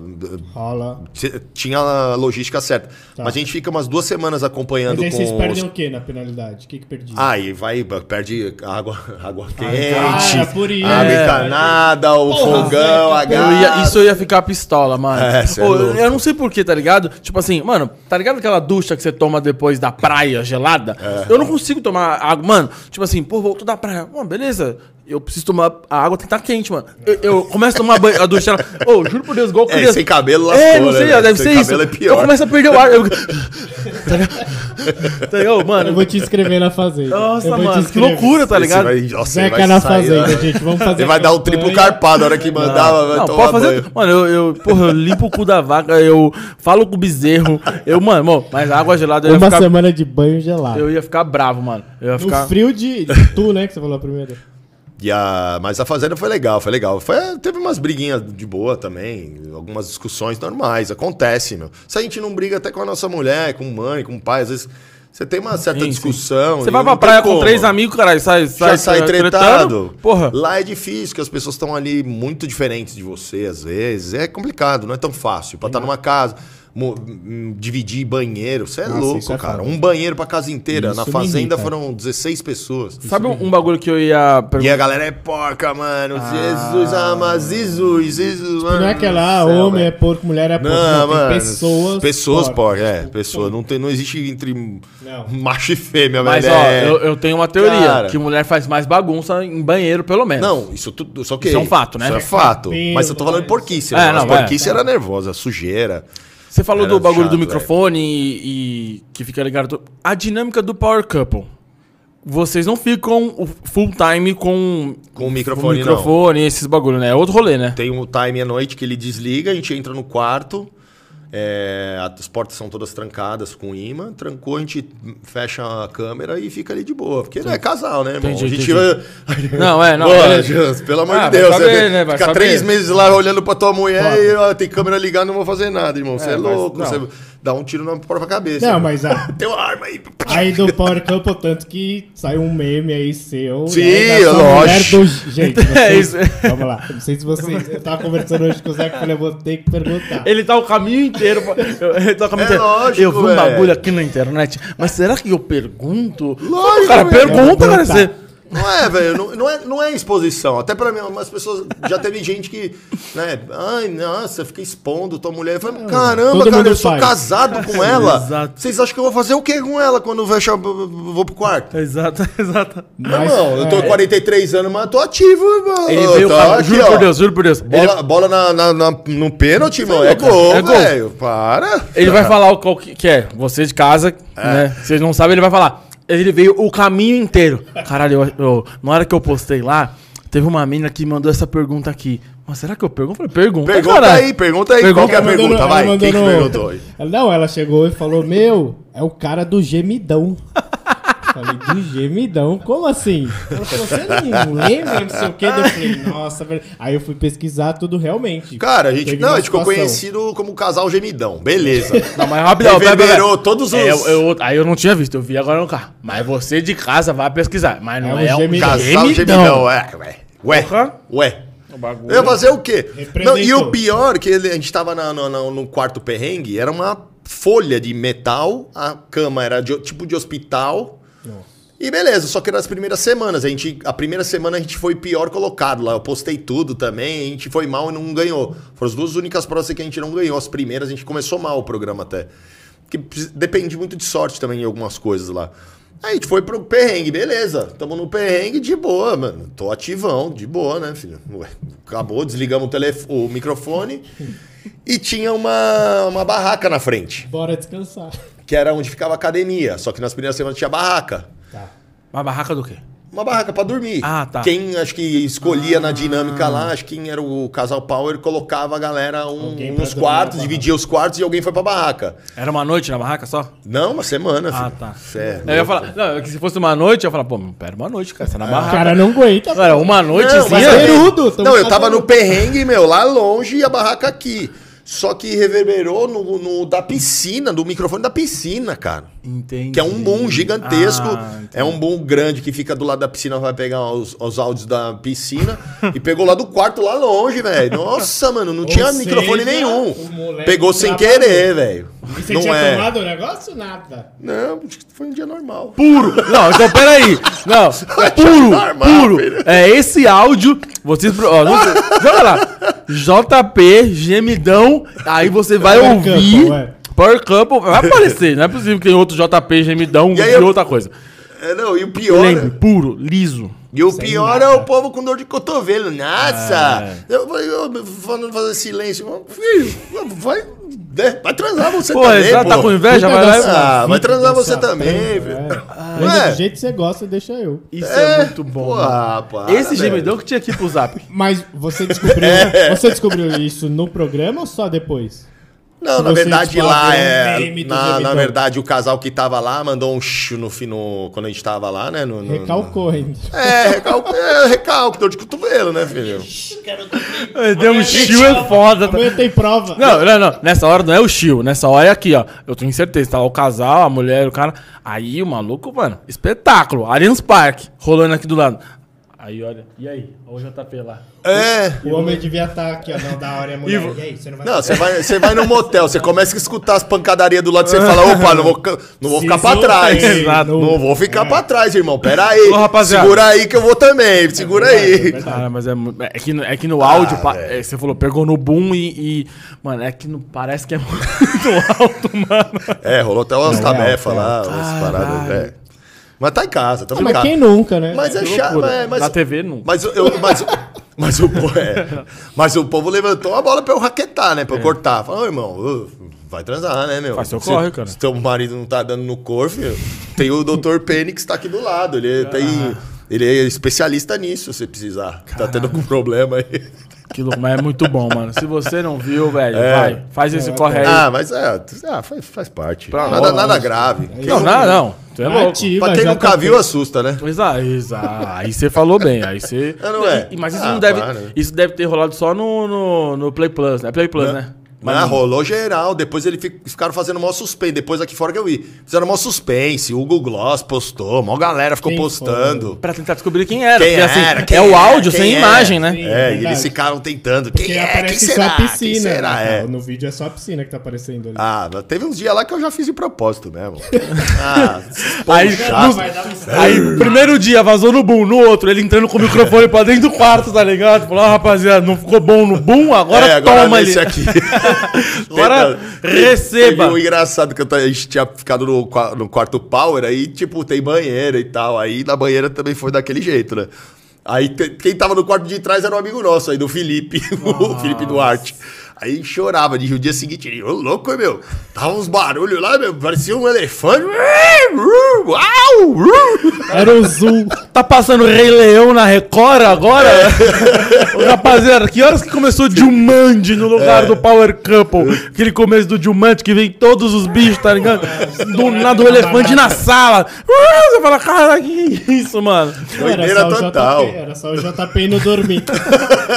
Rola. Tinha a logística certa. Tá. Mas a gente fica umas duas semanas acompanhando Mas aí com vocês os... perdem o que na penalidade? O que que perdi? Ah, e vai, perde água, água Ah, quente, é por isso. água É. encanada, o Porra, fogão, a Zeca, Eu ia- isso eu ia ficar pistola, mano. É, é Pô, louco. eu não sei porquê, tá ligado? Tipo assim, mano, tá ligado aquela ducha que você toma depois da praia gelada? É. Eu não consigo tomar água. Mano, tipo assim, pô, voltou da praia. Mano, beleza. Eu preciso tomar. A água tem que estar quente, mano. Eu, eu começo a tomar banho, a ducha. ela- Ô, juro por Deus, igual É, criança. sem cabelo É, lascou, não sei, né, deve Sem ser isso. cabelo é pior. Eu começo a perder o ar. Eu... tá ligado? Tá ligado? Mano, Eu vou te inscrever na fazenda. Nossa, mano, que loucura, tá ligado? vai- nossa, Zeca vai na sair, fazenda, né? gente. Vamos fazer Ele vai dar um campanha. triplo carpado na hora que mandava, vai Não, tomar pode fazer. banho. Mano, eu, eu, porra, eu limpo o cu da vaca, eu falo com o bezerro. Eu, mano, mano, mas a água gelada eu ia Uma ficar. semana de banho gelado. Eu ia ficar bravo, mano. Eu ia No ficar. frio de, de tu, né? Que você falou primeiro. E a, mas a fazenda foi legal, foi legal. Foi, teve umas briguinhas de boa também, algumas discussões normais, acontece, meu. Se a gente não briga até com a nossa mulher, com mãe, com pai, às vezes você tem uma certa Sim, sim. discussão. Você e vai pra praia com três amigos, caralho, sai, sai, Já sai tretado. Porra. Lá é difícil, que as pessoas estão ali muito diferentes de você, às vezes. É complicado, não é tão fácil. Pra estar numa casa, dividir banheiro, você é Nossa, louco, isso é cara. foda. Um banheiro pra casa inteira. Isso Na fazenda irrita. foram 16 pessoas. Sabe um, um bagulho que eu ia E perguntar? a galera é porca, mano. Jesus, ah, mas Jesus, Jesus. Não é aquela, ah, homem é porco, mulher é porco. Não, Não, mano. tem pessoas. Pessoas porcas. porcas, é. Pessoas. Não, tem, não existe entre Não. macho e fêmea, Mas, velho. ó, é- eu, eu tenho uma teoria. Cara. Que mulher faz mais bagunça em banheiro, pelo menos. Não, isso tudo. Só que. Isso é um fato, né? Isso é fato. Mas eu tô falando porquice. É, não, Mas porquice era nervosa, sujeira. Você falou Era do bagulho chato, do microfone e, e que fica ligado. A dinâmica do Power Couple. vocês não ficam o full time com Com o o microfone, não. microfone e esses bagulho, né? É outro rolê, né? Tem um time à noite que ele desliga, a gente entra no quarto, é, as portas são todas trancadas com imã, trancou, a gente fecha a câmera e fica ali de boa. Porque não é casal, né, irmão? Entendi, a gente entendi. Não, é, não. Pô. Jesus, pelo amor Ah, de Deus. saber, você né? Fica saber. três meses lá olhando pra tua mulher e ó, tem câmera ligada, não vou fazer nada, irmão. Você é, É, mas louco. não. Você dá um tiro na própria cabeça. Não, irmão. mas a, Tem uma arma aí. aí do Power Couple, tanto que saiu um meme aí seu. Sim, né, lógico. do- Gente, É isso. vamos lá. Não sei se vocês. Eu tava conversando hoje com o Zé que eu falei, eu vou ter que perguntar. Ele tá o caminho inteiro. eu- Ele tá o caminho É inteiro. lógico, eu vi um bagulho aqui na internet, mas será que eu pergunto? Lógico, o cara pergunta, cara. Você... Não é, velho, não, não é, não é exposição. Até pra mim, umas pessoas. Já teve gente que, né? Ai, nossa, fica expondo tua mulher. Eu falei, caramba, todo cara, eu sou faz. casado com ela. Exato. Vocês acham que eu vou fazer o que com ela quando eu fecho, a- vou pro quarto? Exato, exato. Mas, não, eu tô é, com 43 anos, mas tô ativo, irmão. Ele veio, Tá aqui, juro ó. por Deus, juro por Deus. Ele, Bola, bola na, na- na- no pênalti, irmão. É gol, é gol. velho. Para. ele vai falar o qual que é. Você de casa, né? Vocês não sabem, ele vai falar. Ele veio o caminho inteiro. Caralho, eu, eu- na hora que eu postei lá, teve uma mina que mandou essa pergunta aqui. Mas será que eu pergunto? Eu falei, pergunta, Pergunta caralho. aí, pergunta aí. Pergunta, Qual que é a no- pergunta? Vai, mandou quem que perguntou aí? Ela- Não, ela chegou e falou: Meu, é o cara do gemidão. Falei, do gemidão? Como assim? Ela falou, você não lembra, não sei o quê? Daí Eu falei, nossa, velho. Aí eu fui pesquisar tudo realmente. Cara, a gente, Teve não, a gente ficou situação. conhecido como casal gemidão. Beleza. Não, mas rapidão, pera, pera, todos os- É, eu- eu- aí eu não tinha visto, eu vi agora no carro. Mas você de casa vai pesquisar. Mas não É é, um um gemidão. Casal gemidão. gemidão, é, ué. Ué, Porra. ué. O bagulho. Eu ia fazer o quê? Representou. Não, e o pior, que ele- a gente tava na- no, no- no quarto perrengue, era uma folha de metal, a cama era de- tipo de hospital. E beleza, só que nas primeiras semanas. A, gente, a primeira semana a gente foi pior colocado lá. Eu postei tudo também, a gente foi mal e não ganhou. Foram as duas únicas provas que a gente não ganhou. As primeiras a gente começou mal o programa até. Que depende muito de sorte também em algumas coisas lá. Aí a gente foi pro perrengue, beleza. Tamo no perrengue de boa, mano. Tô ativão, de boa, né, filho? Ué, acabou, desligamos o, telef- o microfone. e tinha uma, uma barraca na frente, Bora descansar. Que era onde ficava a academia. Só que nas primeiras semanas tinha barraca. Tá. Uma barraca do quê? Uma barraca pra dormir. Ah, tá. Quem acho que escolhia na dinâmica lá, acho que quem era o casal Power, colocava a galera um, nos quartos, dividia os quartos e alguém foi pra barraca. Era uma noite na barraca só? Não, uma semana, Ah, filho. tá. Cê é Eu ia falar, não, é que se fosse uma noite, eu ia falar, pô, pera uma noite, cara, você tá na O barraca. cara não aguenta. Agora, uma noite Não, sim, mas é é- perudo, Não, eu tava no perrengue, meu, lá longe e a barraca aqui. Só que reverberou no, no- da piscina, do microfone da piscina, cara. Entendi. Que é um boom gigantesco. Ah, é um boom grande que fica do lado da piscina, vai pegar os, os áudios da piscina. e pegou lá do quarto, lá longe, velho. Nossa, mano, não Ou tinha seja, microfone nenhum. Pegou sem querer, velho. E você Não tinha é. tomado o negócio? Nada. Não, acho que foi um dia normal. Puro. Não, então peraí. Não, é puro, normal, puro. filho. É esse áudio, vocês... Ó, não joga lá. JP, gemidão, aí você vai Power ouvir... Couple, é. Power Couple, vai aparecer, não é possível que tem outro JP, gemidão E e eu- outra coisa. É, não, e o pior. Lembre, puro, liso. E o Sem pior nada. é o povo com dor de cotovelo. Nossa! É. Eu eu, falando fazer silêncio. Filho, vai? Vai transar você Pô, também, exato, tá pô. com inveja, vai lá Ah, vai vida, transar você sua também, filho. é. Mas é? do jeito que você gosta, deixa eu. Isso é, muito bom. Pô, ah, para, Esse velho. gemidão que tinha aqui pro zap. Mas você descobriu, você descobriu isso no programa ou só depois? Não, na verdade lá é. Na, na verdade, o casal que tava lá mandou um chu no fim no- quando a gente tava lá, né? No, no- Recalcou ainda. É, recalque, é, recalque, dor de cotovelo, né, filho? Deu um chill é foda. tá? Amanhã tem prova. Não, não, não. Nessa hora não é o chill. Nessa hora é aqui, ó. Eu tenho certeza. Tá lá o casal, a mulher, o cara. Aí o maluco, mano, espetáculo. Allianz Park, rolando aqui do lado. Aí, olha. E aí? Olha o JP lá. É. O homem devia estar aqui, ó. Não, da hora é mulher. Ivo. E aí, você não vai Não, você vai, você vai no motel, você começa a escutar as pancadarias do lado, você fala, opa, não vou, não vou Se ficar pra trás. Exato. Não vou ficar É. pra trás, irmão. Pera aí. Ô, rapaziada. Segura aí que eu vou também. Segura aí. Cara, mas é, é que, no- é que no áudio, pa- velho. é, você falou, pegou no boom e, e- Mano, é que no, parece que é muito alto, mano. É, rolou até umas Não, é tabefas é lá, umas paradas, é. Mas tá em casa, tá Ah, mas quem nunca, né? Mas é Que chato. é, mas, Na TV não. Mas, eu, mas, o- mas, o, povo- é, mas o povo levantou a bola pra eu raquetar, né? Pra eu cortar. Falou, ô, irmão, vai transar, né, meu? Faz seu Se- corre, cara. Se teu marido não tá dando no corpo, filho, tem o Dr. Penix que tá aqui do lado. Ele, tem, ele é especialista nisso, se precisar. Tá tendo algum problema aí. Que louco, mas é muito bom, mano. Se você não viu, velho, É. vai. Faz esse corre aí. Ah, mas é, ah, faz, faz parte. Pra nada, nós. nada grave. não, não, não. Tu é louco. Ativa, Pra quem já nunca tá viu, assusta, né? Exato, exato. Aí você falou bem. Aí você. É, não é? Mas isso Ah, não deve. para. Isso deve ter rolado só no, no, no Play Plus, né? Play Plus, né? Mas rolou geral. Depois eles ficaram fazendo mó suspense. Depois aqui fora que eu vi. Fizeram mó suspense. O Google Gloss postou. Mó galera ficou Quem postando. Pra tentar descobrir quem era. Quem porque assim, era, quem é o áudio quem sem é. imagem, né? Sim. É, É e eles ficaram tentando. Porque Quem é? Quem será? só a Quem piscina. será? né? É. No vídeo é só a piscina que tá aparecendo ali. Ah, teve uns dias lá que eu já fiz de propósito mesmo. Ah, Aí, chato. no- aí, primeiro dia vazou no boom, no outro, ele entrando com o microfone pra dentro do quarto, tá ligado? Falou, ah, rapaziada, não ficou bom no boom, agora, é, agora toma ali. aqui. Teve- receba. teve O engraçado que eu a gente tinha ficado no, no quarto power, aí, tipo, tem banheira e tal. Aí na banheira também foi daquele jeito, né? Aí quem tava no quarto de trás era um amigo nosso aí, do Felipe, o Felipe Duarte. Aí chorava de o dia seguinte, ele, ô louco, meu. Tava uns barulhos lá, meu, parecia um elefante. Uau! Era o Zoom. Tá passando Rei Leão na Record agora? É. Rapaziada, que horas que começou Jumanji no lugar É. do Power Couple? Aquele começo do Jumanji que vem todos os bichos, tá ligado? Do nada o elefante na sala. Uh, Você fala, cara, que isso, mano? Doideira só o total. JP, era só o JP indo dormir.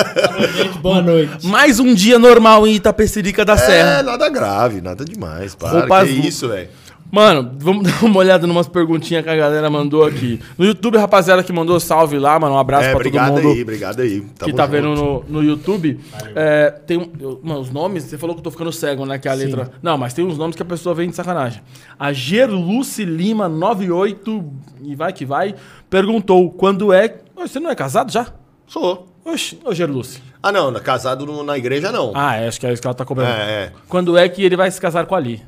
Boa noite. Mais um dia normal em Itapecerica da É, Serra. nada grave, nada demais. Para, Roupa que azul. isso, velho. Mano, vamos dar uma olhada em umas perguntinhas que a galera mandou aqui. No YouTube, a rapaziada que mandou salve lá, mano. Um abraço É, pra todo obrigado mundo. aí, obrigado aí. que Tamo tá junto. vendo no, no YouTube, é, tem um- eu- mano, os nomes, você falou que eu tô ficando cego, né? Que é a letra. Não, mas tem uns nomes que a pessoa vem de sacanagem. A Gerluce Lima 98, e vai que vai, perguntou quando é. Você não é casado já? Sou. Oxi, ô Gerluce. Ah, não, casado no- na igreja não. Ah, é, acho que é isso que ela tá cobrando. É, é. Quando é que ele vai se casar com a Ali?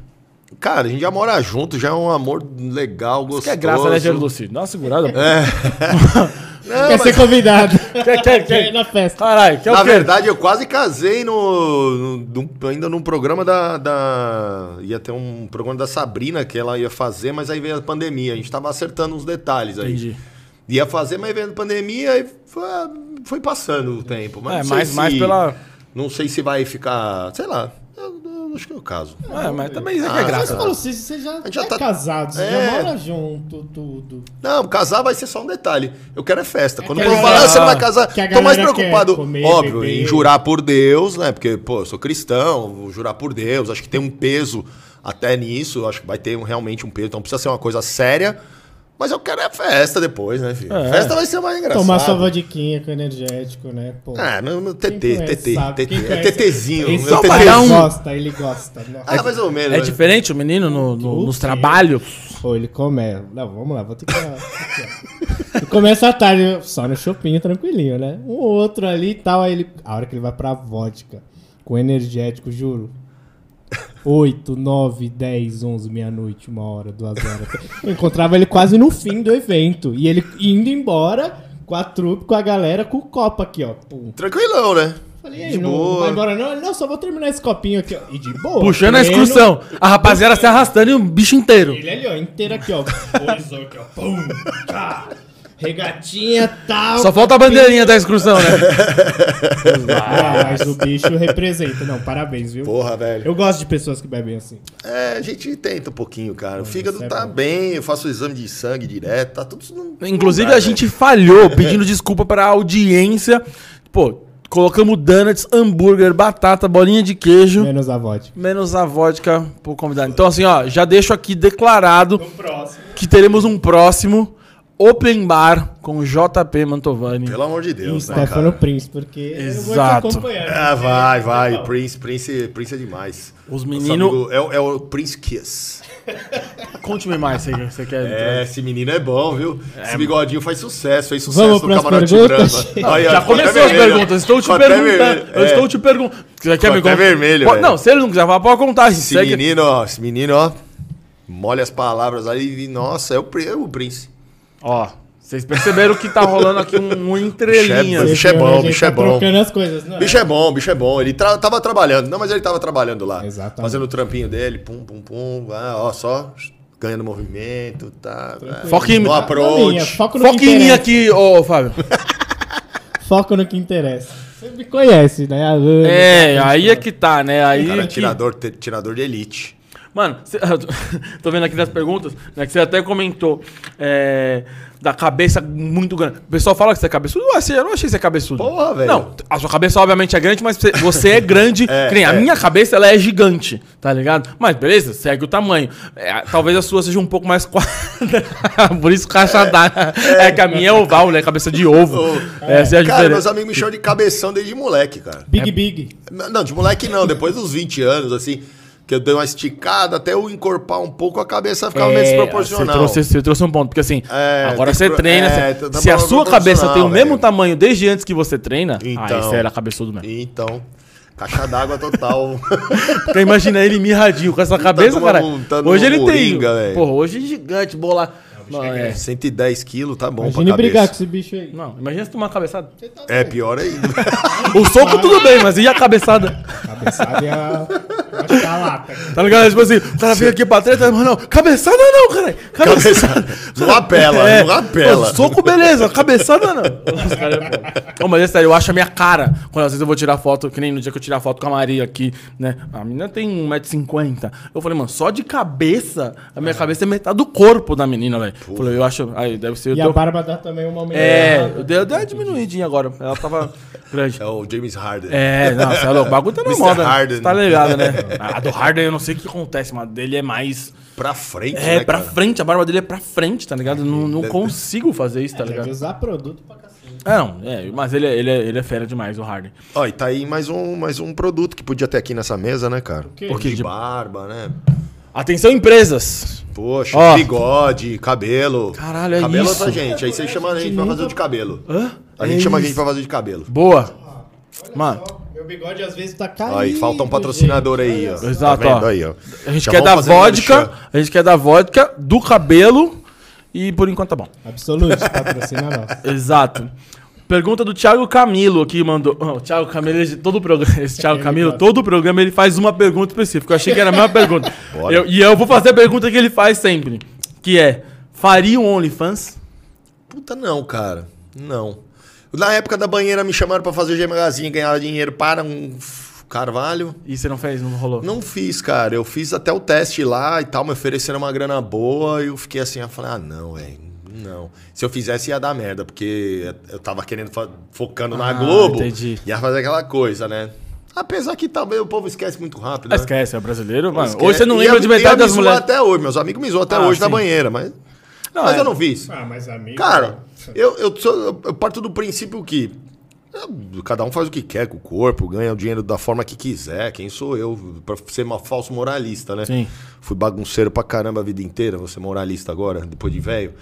Cara, a gente já mora junto, já é um amor legal, gostoso. Isso que é graça, né, Gerluce? Dá uma segurada. É. Não, Quer mas, ser convidado. Quer, quer, Quer ir quer. na festa. Caralho, quer na o quê? verdade, eu quase casei no, no- num- ainda num programa da, da- Ia ter um programa da Sabrina que ela ia fazer, mas aí veio a pandemia. A gente tava acertando uns detalhes aí. Entendi. Ia fazer, mas veio a pandemia e foi, foi passando o tempo. Mas É, não sei mais, se- mais pela. Não sei se vai ficar. Sei lá. Eu, eu acho que é o caso. É, mas também isso aqui Ah, é Você graça. falou, você, você já, gente já é tá- casado, você É. já mora junto, tudo. Não, casar vai ser só um detalhe. Eu quero é festa. Quando que o a povo fala, galera- ah, você não vai casar, tô mais preocupado, comer, óbvio, beber. em jurar por Deus, né? Porque, pô, eu sou cristão, vou jurar por Deus, acho que tem um peso até nisso, acho que vai ter um- realmente um peso, então precisa ser uma coisa séria. Mas eu quero é festa depois, né, filho? É. Festa vai ser mais engraçado. Tomar sua vodiquinha com energético, né? Pô. Ah, meu, meu Quem TT, TT, TT. É TTzinho, Esse meu só ele vai dar um- gosta, ele gosta. Nossa. Ah, mais ou menos. É né? diferente o menino no- no- nos trabalhos? Pô, ele começa. Não, vamos lá, vou ter que. Ele começa à tarde, só no shopping, tranquilinho, né? Um outro ali e tal, aí ele. A hora que ele vai pra vodka, com energético, juro. 8, 9, 10, 11, meia-noite, uma hora, duas horas. Eu encontrava ele quase no fim do evento. E ele indo embora com a trupe, com a galera, com o copo aqui, ó. Pum. Tranquilão, né? Falei, e aí, De não boa. vai embora não? Ele, não, só vou terminar esse copinho aqui, ó. E de boa. Puxando a pleno. excursão. A rapaziada se arrastando e o bicho inteiro. Ele ali, ó, inteiro aqui, ó. Coisou aqui, ó. Pum, tchá. Regatinha, tal. Só falta a bandeirinha da excursão, né? Ah, mas o bicho representa. Não, parabéns, viu? Porra, velho. Eu gosto de pessoas que bebem assim. É, a gente tenta um pouquinho, cara. O fígado é tá bom. bem, eu faço o exame de sangue direto, tá tudo... Inclusive, lugar, a gente falhou pedindo desculpa para a audiência. Pô, colocamos donuts, hambúrguer, batata, bolinha de queijo, Menos a vodka. menos a vodka pro convidado. Então, assim, ó, já deixo aqui declarado próximo. que teremos um próximo Open Bar com o JP Mantovani. Pelo amor de E Deus, né, Stefano cara? Prince, porque eu vou Exato. te acompanhar. Ah, vai, vai. Não. Prince, Prince, Prince é demais. Os Nosso menino- amigo É, o- é o Prince Kiss. Conte-me mais, você, você quer. É, esse menino é bom, viu? esse bigodinho faz sucesso, fez sucesso Vamos no Camarote perguntas? Branco. Aí, Já começou as perguntas, estou te perguntando. Eu É. estou te perguntando. Você quer me contar? vermelho, Pô, velho. Não, se ele não quiser falar, pode contar. Esse menino, ó, esse menino, ó, molha as palavras aí e, nossa, é o, é o Prince. Ó, Vocês perceberam que tá rolando aqui um, um entrelinhas. Bicho é bom, bicho é tá bom. as coisas, não é? Bicho é bom, bicho é bom. Ele tra tava trabalhando. Não, mas ele tava trabalhando lá. Exatamente. Fazendo o trampinho dele, pum, pum, pum. Ah, ó, só ganhando movimento, tá. tá. Foca em- approach. foco no Foca em mim aqui, ô Fábio. Foco no que interessa. Você me conhece, né? É, né? aí é que tá, né? Aí Cara, que- tirador, tirador de elite. Mano, cê- tô vendo aqui nas perguntas, né, que você até comentou é, da cabeça muito grande. O pessoal fala que você é cabeçudo. Eu, achei, eu não achei que você é cabeçudo. Porra, velho. Não, a sua cabeça obviamente é grande, mas você, você é grande. É, que nem a é. minha cabeça, ela é gigante, tá ligado? Mas beleza, segue o tamanho. É, talvez a sua seja um pouco mais quadrada. Por isso caixa d'água. É. que a minha é oval, né? Cabeça de ovo. Essa é a Cara, diferença. meus amigos me chamam de cabeção desde moleque, cara. Big Big. Não, de moleque não, depois dos 20 anos, assim, que eu dei uma esticada até eu encorpar um pouco, a cabeça ficava meio É, desproporcional. Você trouxe, você trouxe um ponto, porque assim, É, agora tem você treina. é, você- tá se a sua tá cabeça tem o mesmo velho. tamanho desde antes que você treina, aí Então. você era cabeçudo mesmo. Então, caixa d'água total. Porque imagina ele mirradinho com essa cabeça, numa cara. montanha, Hoje ele tem. moringa, velho. Porra, hoje é gigante, bola. Não, é. 110 quilos, tá bom Imagine pra brigar com cabeça. esse bicho aí. Não, imagina se tomar uma cabeçada. É, pior ainda. O soco tudo bem, mas e a cabeçada? Cabeçada e a. Acho que a lata. Tá ligado? Tipo assim, o cara veio aqui pra treta, mas não, cabeçada não, cara. Cabeçada. Não apela, É, não apela. pô, Soco, beleza, cabeçada não. Os caras, pô. Ô, mas é sério, eu acho a minha cara. Quando às vezes eu vou tirar foto, que nem no dia que eu tirar foto com a Maria aqui, né? A menina tem 1,50m. Eu falei, mano, só de cabeça, a minha cabeça é metade do corpo da menina, velho. Falei, eu acho. Aí deve ser. o E a teu- barba dá também uma É, melhorada. eu dei, eu dei uma diminuidinha agora. Ela tava grande. É o James Harden. É, não, você é louco. O bagulho tá na moda. Harden. Tá ligado, né? A do Harden eu não sei o que acontece, mas dele é mais. Pra frente, É, né, pra cara? frente, a barba dele é pra frente, tá ligado? Não, não consigo fazer isso, tá Deve ligado? usar produto pra cacete. É, não, é, mas ele, é- ele, é, ele é fera demais, o Harden. Ó, e tá aí mais um, mais um produto que podia ter aqui nessa mesa, né, cara? quê? Porque De- barba, né? Atenção, empresas! Poxa, Ó. bigode, cabelo. Caralho, é cabelo isso. outra gente. Aí você chama a gente pra fazer o de cabelo. Hã? A gente É chama a gente pra fazer o de cabelo. Boa! Mano, bigode às vezes tá caindo. Aí falta um patrocinador gente. aí, ó. Exato, tá vendo ó. aí, ó. a gente Já quer da vodka, a gente quer da vodka, do cabelo e por enquanto tá bom. Absolute, patrocina nós. Exato. Pergunta do Thiago Camilo aqui mandou. Oh, o Thiago Camilo, ele- todo o programa, esse Thiago Camilo, todo o programa ele faz uma pergunta específica. Eu achei que era a mesma pergunta. Eu- e eu vou fazer a pergunta que ele faz sempre, que é: faria um OnlyFans? Puta, não, cara. Não. Na época da banheira me chamaram pra fazer G Magazine, ganhar dinheiro para um carvalho. E você não fez, não rolou? Não fiz, cara. Eu fiz até o teste lá e tal, me ofereceram uma grana boa e eu fiquei assim, eu falei, ah, não, velho. Não. Se eu fizesse ia dar merda, porque eu tava querendo, focando na Ah, Globo. entendi. Ia fazer aquela coisa, né? Apesar que talvez o povo esquece muito rápido, né? esquece, é brasileiro. Mano, Esquece. hoje você não E lembra ia- de metade me das mulheres. até hoje, meus amigos me zoam até Ah, hoje na sim. banheira, mas. Não, mas é. eu não fiz. Ah, mas amigo. Cara, eu, eu, sou- eu parto do princípio que eu- cada um faz o que quer com o corpo, ganha o dinheiro da forma que quiser. Quem sou eu pra ser uma falso moralista, né? Sim. Fui bagunceiro pra caramba a vida inteira, vou ser moralista agora, depois de velho.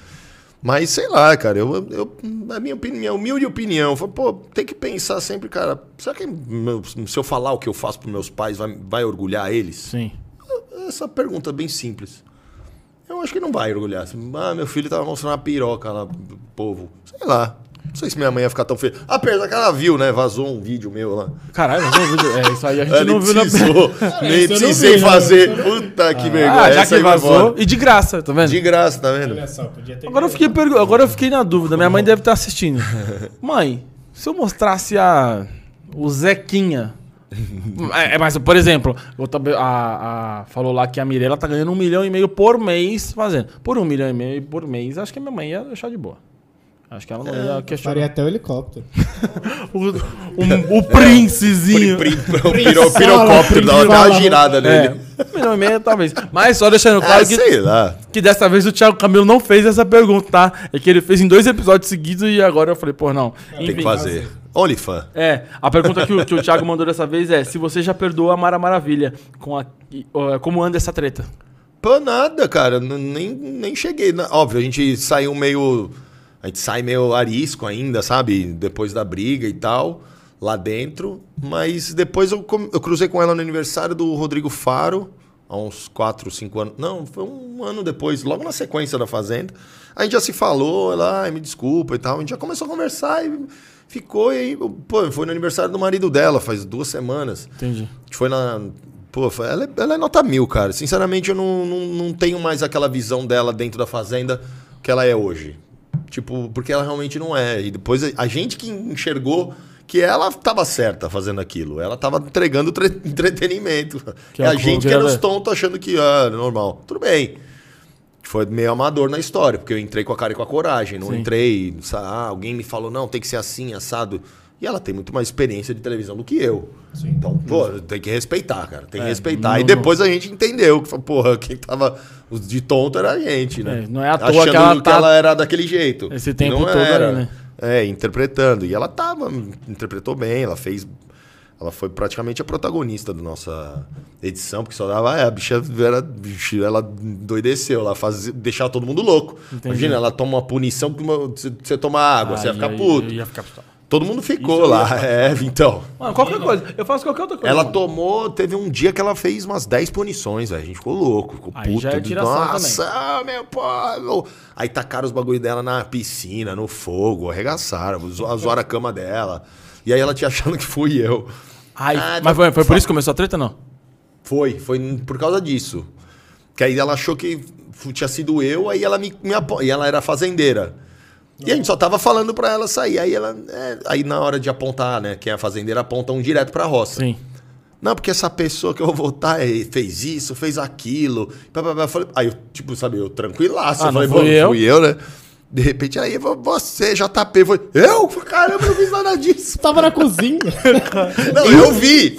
Mas sei lá, cara, eu, eu, a minha opinião, minha humilde opinião, foi, pô, tem que pensar sempre, cara, será que meu- se eu falar o que eu faço pros meus pais vai, vai orgulhar eles? Sim. Essa pergunta é bem simples. Eu acho que não vai orgulhar. Ah, meu filho tava mostrando uma piroca lá pro povo. Sei lá. Não sei se minha mãe ia ficar tão feliz. Apesar que ela viu, né? Vazou um vídeo meu lá. Caralho, mas não viu. É, isso aí a gente Ela não nem viu na nem precisei não, fazer. Puta que vergonha. Ah, já Essa que vai vazou. E de graça, tá vendo? De graça, tá vendo? Olha só, podia ter. Agora eu fiquei, pergu- Agora eu fiquei na dúvida. Minha mãe deve estar assistindo. Mãe, se eu mostrasse a. O Zequinha. É, é, mas, por exemplo, a, a- falou lá que a Mirella tá ganhando um milhão e meio por mês fazendo. Por um milhão e meio por mês, acho que a minha mãe ia deixar de boa. Acho que ela não ia Faria questionar. até o helicóptero. O, o, o princezinho. Pri- pri- o piro- pirocóptero, dá uma girada É, nele. um milhão e meio talvez. Mas só deixando Ah, claro que, sei lá. que dessa vez o Thiago Camilo não fez essa pergunta, tá? É que ele fez em dois episódios seguidos e agora eu falei, pô, não. Tem que fazer. OnlyFan. É, a pergunta que o, que o Thiago mandou dessa vez é se você já perdoou a Mara Maravilha com a, como anda essa treta. Pô, nada, cara. N- Nem, nem cheguei. Óbvio, a gente saiu meio. A gente sai meio arisco ainda, sabe? Depois da briga e tal, lá dentro. Mas depois eu, eu cruzei com ela no aniversário do Rodrigo Faro. há uns 4, 5 anos. Não, foi um ano depois, logo na sequência da Fazenda. A gente já se falou, ela, ai, me desculpa e tal. A gente já começou a conversar e ficou. E aí, pô, foi no aniversário do marido dela, faz duas semanas. Entendi. A gente foi na. Pô, ela, é, ela é nota mil, cara. Sinceramente, eu não, não, não tenho mais aquela visão dela dentro da Fazenda que ela é hoje. Tipo, porque ela realmente não é. E depois a- gente que enxergou que ela estava certa fazendo aquilo. Ela estava entregando tre- entretenimento. Que é a gente que era os tontos achando que ah, normal. Tudo bem. Foi meio amador na história, porque eu entrei com a cara e com a coragem. Não Sim. entrei, ah, alguém me falou, não, tem que ser assim, assado. E ela tem muito mais experiência de televisão do que eu. Então, pô, tem que respeitar, cara. Tem que É, respeitar. não- e depois a gente entendeu que, porra, quem tava de tonto era a gente, né? É, não é à toa Achando que ela tá- era daquele jeito. Esse tempo Não todo era. né? É, interpretando. E ela tava, interpretou bem, ela fez. Ela foi praticamente a protagonista da nossa edição, porque só dava. É, a bicha era. Ela doideceu, ela fazia, deixava todo mundo louco. Entendi. Imagina, ela toma uma punição que você, você toma água, você ia ficar puto. eu ia ficar puto. Todo mundo ficou Isso ia lá. É, então. Mano, qualquer coisa. Eu faço qualquer outra coisa. Ela mano. tomou, teve um dia que ela fez umas 10 punições, velho. A gente ficou louco, ficou Aí puto. já é tiração Nossa, meu pô. Aí tacaram os bagulho dela na piscina, no fogo, arregaçaram, zo- zoaram a cama dela. E aí ela tinha achando que fui eu. Ai, Ah, mas tá- foi, foi por isso que começou a treta, não? Foi, foi por causa disso. Que aí ela achou que tinha sido eu, aí ela me, me apo- E ela era fazendeira. E a gente só tava falando pra ela sair. Aí ela. é, aí na hora de apontar, né? Quem é fazendeira aponta um direto pra roça. Sim. Não, porque essa pessoa que eu vou votar eh, fez isso, fez aquilo. pá, pá, pá. Eu falei- Aí eu, tipo, sabe, eu tranquilaço. Ah, eu falei, fui "Pô, eu?" fui eu, né? De repente, aí você, JP, foi. Eu? Caramba, eu não fiz nada disso. Tava na cozinha. Não, eu vi.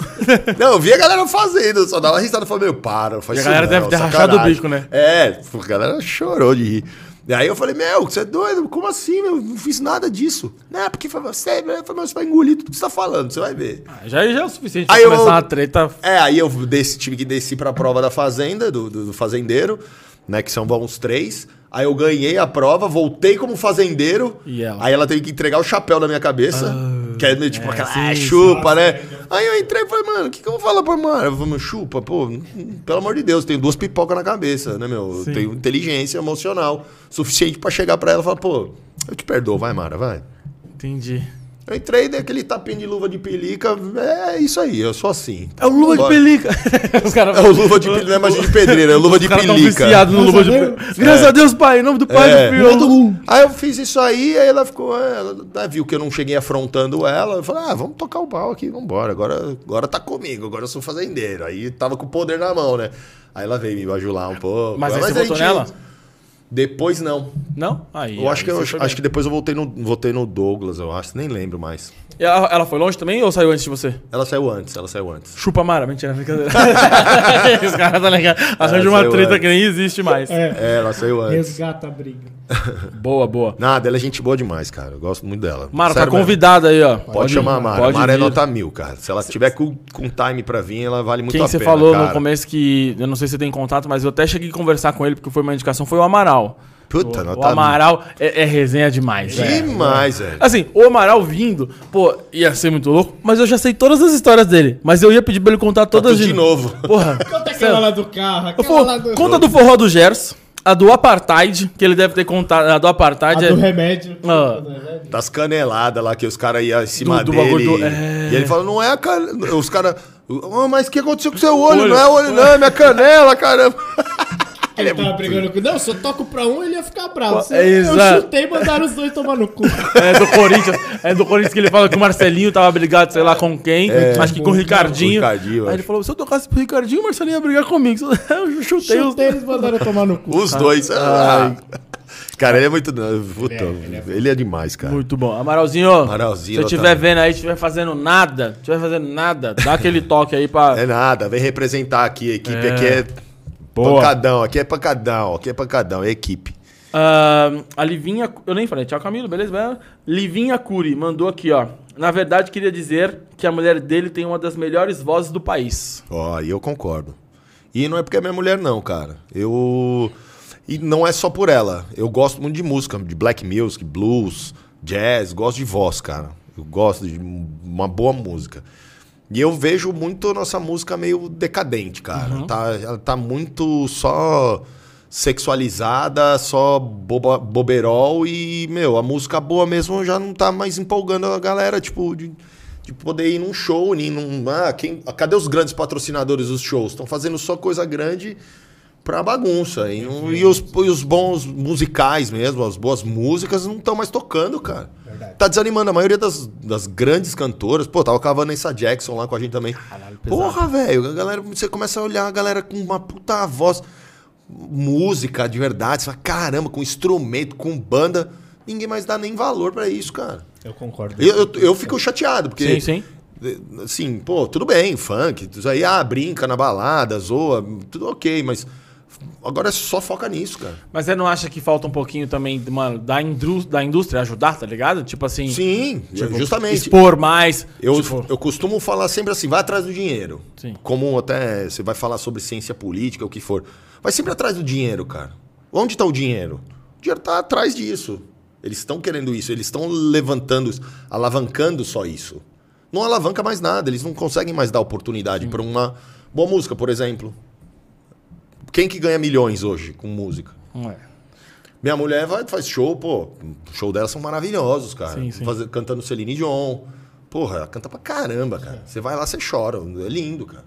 Não, eu vi a galera fazendo, só dava risada. Eu falei, meu, para, faz E a isso galera não, deve ter rachado sacanagem. o bico, né? É, a galera chorou de rir. E aí eu falei, meu, você é doido? Como assim, meu? Não fiz nada disso. Não, porque foi você, né? Eu falei, mas você vai engolir tudo que você tá falando, você vai ver. Ah, Já, já é o suficiente pra Aí eu- começar uma treta. É, aí eu desci, tive que descer pra prova da fazenda, do, do, do fazendeiro, né? Que são uns três. Aí eu ganhei a prova, voltei como fazendeiro. E ela? Aí ela teve que entregar o chapéu na minha cabeça. Que é meio tipo é, aquela, sim, ah, sim. chupa, né? Aí eu entrei e falei, mano, o que, que eu vou falar pra mano? Eu falei, chupa, pô, pelo amor de Deus, tenho duas pipocas na cabeça, né, meu? Eu Sim. tenho inteligência emocional suficiente pra chegar pra ela e falar, pô, eu te perdoo, vai, Mara, vai. Entendi. Eu entrei, dei aquele tapinha de luva de pelica, é isso aí, eu sou assim. É o luva de pelica. Os caras. É o luva de pelica, não é mais de pedreira, é luva de pelica. viciados no luva de Graças a pelica. Graças a Deus, pai. Em nome do pai, É. do filho. Todo. Aí eu fiz isso aí, aí ela ficou. é, Ela né, viu que eu não cheguei afrontando ela. Eu falei, ah, vamos tocar o pau aqui, vambora. Agora, agora tá comigo, agora eu sou fazendeiro. Aí tava com o poder na mão, né? Aí ela veio me bajular um pouco. Mas aí você a votou gente- nela? Depois não. Não? Aí. Eu acho aí que, eu, acho bem. que depois eu voltei no, voltei no Douglas, eu acho. Nem lembro mais. E Ela, ela foi longe também ou saiu antes de você? Ela saiu antes, ela saiu antes. Chupa Mara, mentira, brincadeira. Os caras tá ligado. Arranja uma treta antes. que nem existe mais. É. É, ela saiu antes. Resgata a briga. Boa, boa. Nada, ela é gente boa demais, cara. Eu gosto muito dela. Mara, tá Sério mesmo. convidada aí, ó. Pode, chamar a Mara. Pode Mara é vir. nota mil, cara. Se ela tiver com, com time pra vir, ela vale muito Quem a você pena, falou cara. no começo que. Eu não sei se você tem contato, mas eu até cheguei a conversar com ele porque foi uma indicação, foi o Amaral. Puta, O, nota o Amaral é, é resenha demais, velho. Demais, velho. Assim, o Amaral vindo, pô, ia ser muito louco, mas eu já sei todas as histórias dele. Mas eu ia pedir pra ele contar todas tudo de novo. Porra. Conta aquela lá do carro, aquela vou- lá do... Conta do forró do Gers, a do Apartheid, que ele deve ter contado. A do A Apartheid do é. remédio. Ah. A do remédio. Das caneladas lá que os caras iam em cima Do- do dele. bagulho do- é. E ele fala, não é a canela. Os caras. "Ah, mas o que aconteceu com o seu olho? Olho. Não é o olho, não, é minha canela, caramba. Ele tava brigando com... Não, se eu toco pra um, ele ia ficar bravo. Se É, eu exato. chutei e mandaram os dois tomar no cu. É do Corinthians. É do Corinthians que ele fala que o Marcelinho tava brigado, sei lá com quem. acho que com o Ricardinho. Com o Ricardinho, Aí ele falou: se eu tocasse pro Ricardinho, o Marcelinho ia brigar comigo. Eu chutei os. Chutei, eles mandaram tomar no cu. Os dois. ah. Cara, ele é muito. Puta, ele é demais, cara. Muito bom. Amaralzinho, Amaralzinho, se eu tá- estiver vendo aí, estiver fazendo nada, estiver fazendo nada, dá aquele toque aí pra. É nada, vem representar aqui. A equipe É. aqui é Boa. pancadão, aqui é pancadão, aqui é pancadão, é equipe. Ah, a Livinha. Eu nem falei, tchau Camilo, beleza? Livinha Curi mandou aqui, ó. Na verdade, queria dizer que a mulher dele tem uma das melhores vozes do país. Ó, e eu concordo. E não é porque é minha mulher, não, cara. Eu. E não é só por ela. Eu gosto muito de música, de black music, blues, jazz, gosto de voz, cara. Eu gosto de uma boa música. E eu vejo muito nossa música meio decadente, cara. Tá, ela tá muito só sexualizada, só boba, boberol e, meu, a música boa mesmo já não tá mais empolgando a galera, tipo, de, de poder ir num show, ir num. Ah, quem, cadê os grandes patrocinadores dos shows? Estão fazendo só coisa grande pra bagunça. E, e os, e os bons musicais mesmo, as boas músicas não estão mais tocando, cara. Tá desanimando a maioria das, das grandes cantoras. Pô, tava com a Vanessa Jackson lá com a gente também. pesado. Porra, velho, a galera, você começa a olhar a galera com uma puta voz, música de verdade, você fala, caramba, com instrumento, com banda, ninguém mais dá nem valor pra isso, cara. Eu concordo. Eu, eu, eu fico chateado, porque. Sim, sim. Assim, pô, tudo bem, funk, isso aí, ah, brinca na balada, zoa, tudo ok, mas agora só foca nisso, cara. Mas você não acha que falta um pouquinho também, mano, da, indú da indústria ajudar, tá ligado? Tipo assim. Sim, tipo, justamente. Expor mais. Eu, tipo, eu costumo falar sempre assim, vai atrás do dinheiro. Sim. Como até você vai falar sobre ciência política, o que for. Vai sempre atrás do dinheiro, cara. Onde está o dinheiro? O dinheiro está atrás disso. Eles estão querendo isso, eles estão levantando, isso, alavancando só isso. Não alavanca mais nada, eles não conseguem mais dar oportunidade para uma boa música, por exemplo. Quem que ganha milhões hoje com música? não é. Minha mulher vai, faz show, pô. Show delas são maravilhosos, cara. Sim, sim. Fazer- cantando Celine Dion. Porra, ela canta pra caramba, cara. Você vai lá, você chora. É lindo, cara.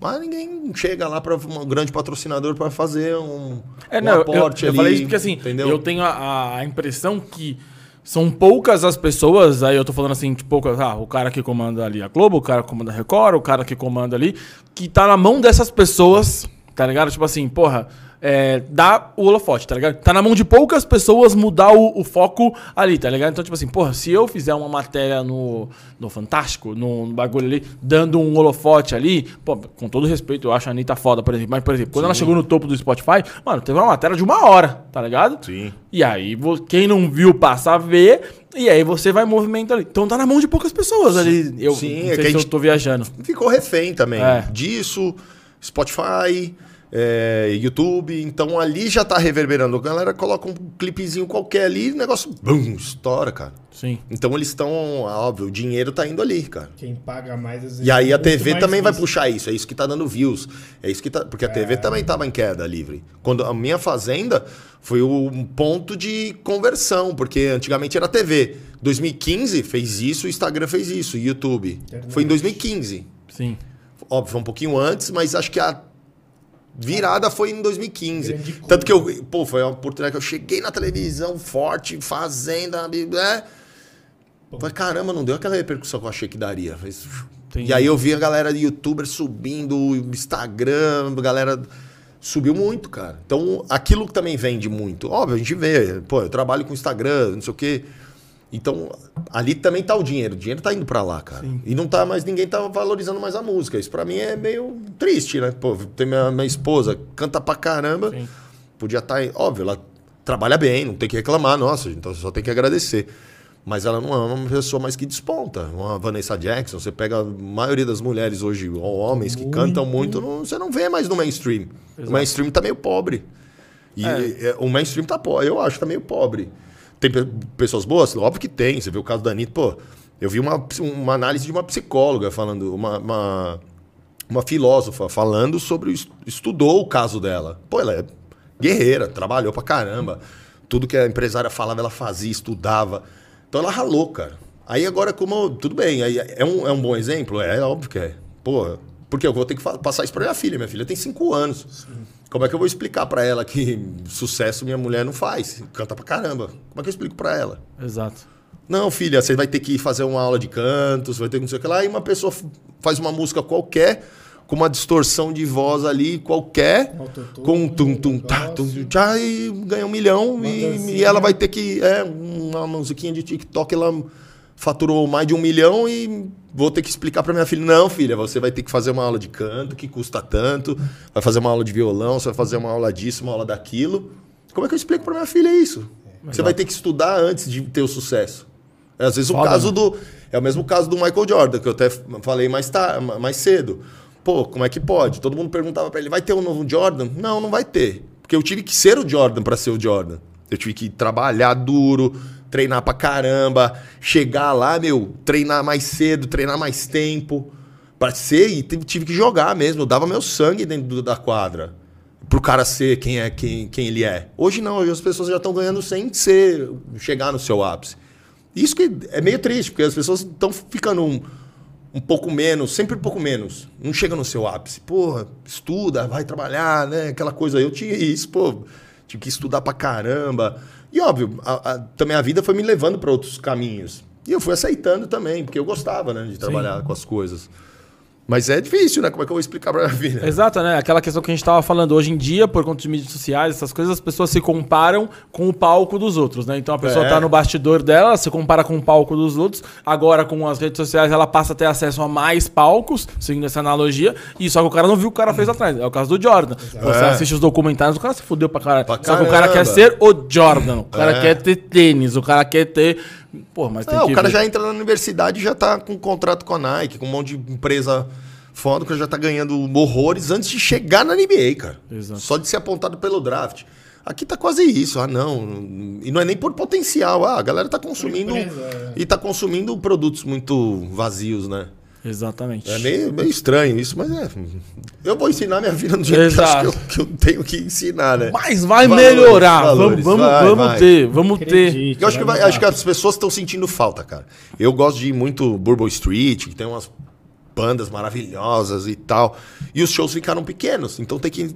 Mas ninguém chega lá para um grande patrocinador para fazer um, É, um não, eu- aporte eu, eu ali. falei isso porque assim, entendeu? eu tenho a, a impressão que são poucas as pessoas, aí eu tô falando assim, tipo, poucas, ah, o cara que comanda ali a Globo, o cara que comanda a Record, o cara que comanda ali, que tá na mão dessas pessoas, tá ligado? Tipo assim, porra, é, dá o holofote, tá ligado? Tá na mão de poucas pessoas mudar o, o foco ali, tá ligado? Então, tipo assim, porra, se eu fizer uma matéria no, no Fantástico, no, no bagulho ali, dando um holofote ali, pô, com todo respeito, eu acho a Anitta foda, por exemplo, mas, por exemplo, quando ela chegou no topo do Spotify, mano, teve uma matéria de uma hora, tá ligado? Sim. E aí, quem não viu passa a ver, e aí você vai movimentando ali. Então tá na mão de poucas pessoas ali. Eu Sim, não é sei que a se eu tô viajando. Ficou refém também É. disso, Spotify, é, YouTube. Então ali já tá reverberando. A galera coloca um clipezinho qualquer ali e o negócio, bum, estoura, cara. Sim. Então eles estão, óbvio, o dinheiro tá indo ali, cara. Quem paga mais às vezes. E aí a muito TV também vai puxar isso, é isso que tá dando views. É isso que tá, porque a TV também tava em queda livre. Quando a minha fazenda foi um ponto de conversão, porque antigamente era TV. 2015 fez isso, o Instagram fez isso, o YouTube. Internet. Foi em 2015. Sim. Óbvio, foi um pouquinho antes, mas acho que a virada foi em 2015. Grande curva. Tanto que eu, pô, foi uma oportunidade que eu cheguei na televisão forte, fazenda, né? Falei, caramba, não deu aquela repercussão que eu achei que daria. E aí eu vi a galera de youtuber subindo, o Instagram, a galera subiu muito, cara. Então, aquilo que também vende muito. Óbvio, a gente vê, pô, eu trabalho com Instagram, não sei o quê. Então, ali também tá o dinheiro. O dinheiro tá indo pra lá, cara. E não tá mais, ninguém tá valorizando mais a música. Isso pra mim é meio triste, né? Pô, tem minha, minha esposa, canta pra caramba. Sim. Podia estar, óbvio, ela trabalha bem, não tem que reclamar, nossa, então só tem que agradecer. Mas ela não é uma pessoa mais que desponta. Uma Vanessa Jackson, você pega a maioria das mulheres hoje, ou homens que cantam muito, não- você não vê mais no mainstream. O mainstream tá meio pobre. E é, o mainstream tá pobre, eu acho que tá meio pobre. Tem pe- pessoas boas? Óbvio que tem. Você vê o caso da Anitta, pô. Eu vi uma, uma análise de uma psicóloga falando, uma, uma, uma filósofa falando sobre. Estudou o caso dela. Pô, ela é guerreira, trabalhou pra caramba. Tudo que a empresária falava, ela fazia, estudava. Então ela ralou, cara. Aí agora, como. Tudo bem, aí é um, é um bom exemplo? É, é óbvio que é. Porra. Porque eu vou ter que passar isso pra minha filha. Minha filha tem cinco anos. Como é que eu vou explicar pra ela que sucesso minha mulher não faz? Canta pra caramba. Como é que eu explico pra ela? Exato. Não, filha, você vai ter que fazer uma aula de canto, você vai ter que não sei o que lá. E uma pessoa faz uma música qualquer, com uma distorção de voz ali qualquer, Autotune, com um tum tum tá, tum tchá, e ganha um milhão. E, e ela vai ter que. É, uma musiquinha de TikTok, ela faturou mais de um milhão e vou ter que explicar pra minha filha: não, filha, você vai ter que fazer uma aula de canto que custa tanto, vai fazer uma aula de violão, você vai fazer uma aula disso, uma aula daquilo. Como é que eu explico pra minha filha isso? Você vai ter que estudar antes de ter o sucesso. É, às vezes o Foda, caso né? do. É o mesmo caso do Michael Jordan, que eu até falei mais, ta- mais cedo. Pô, como é que pode? Todo mundo perguntava pra ele: vai ter um novo Jordan? Não, não vai ter. Porque eu tive que ser o Jordan pra ser o Jordan. Eu tive que trabalhar duro, treinar pra caramba, chegar lá, meu, treinar mais cedo, treinar mais tempo. Pra ser, e tive que jogar mesmo. Dava meu sangue dentro da quadra. Pro cara ser quem é quem, quem ele é. Hoje não, hoje as pessoas já estão ganhando sem ser, chegar no seu ápice. Isso que é meio triste, porque as pessoas estão ficando um, um pouco menos, sempre um pouco menos. Não chega no seu ápice. Porra, estuda, vai trabalhar, né? Aquela coisa. Eu tinha isso, pô. Tive que estudar pra caramba. E óbvio, a- a- também a vida foi me levando para outros caminhos. E eu fui aceitando também, porque eu gostava, né, de trabalhar com as coisas. Mas é difícil, né? Como é que eu vou explicar pra minha vida? Exato, né? Aquela questão que a gente tava falando hoje em dia, por conta de mídias sociais, essas coisas, as pessoas se comparam com o palco dos outros, né? Então a pessoa É. tá no bastidor dela, se compara com o palco dos outros. Agora, com as redes sociais, ela passa a ter acesso a mais palcos, seguindo essa analogia. E só que o cara não viu o que o cara fez atrás. É o caso do Jordan. Você É. assiste os documentários, o cara se fudeu pra caralho. Pra só que o cara quer ser o Jordan. O cara É. quer ter tênis, o cara quer ter. Pô, mas tem Não, que. o cara ver. já entra na universidade e já tá com contrato com a Nike, com um monte de empresa foda, que já tá ganhando horrores antes de chegar na NBA, cara. Exato. Só de ser apontado pelo draft. Aqui tá quase isso. Ah, não. E não é nem por potencial. Ah, a galera tá consumindo. empresa, é. E tá consumindo produtos muito vazios, né? Exatamente. É meio, meio estranho isso, mas é. Eu vou ensinar minha vida do jeito que, Exato. acho que, eu, que eu tenho que ensinar, né? Mas vai Valores, melhorar. valores, vamos vamos, vai, vamos vai. ter. Vamos ter. Acredite, Eu acho que, vai acho que as pessoas estão sentindo falta, cara. Eu gosto de ir muito Bourbon Street, que tem umas bandas maravilhosas e tal. E os shows ficaram pequenos. Então tem que,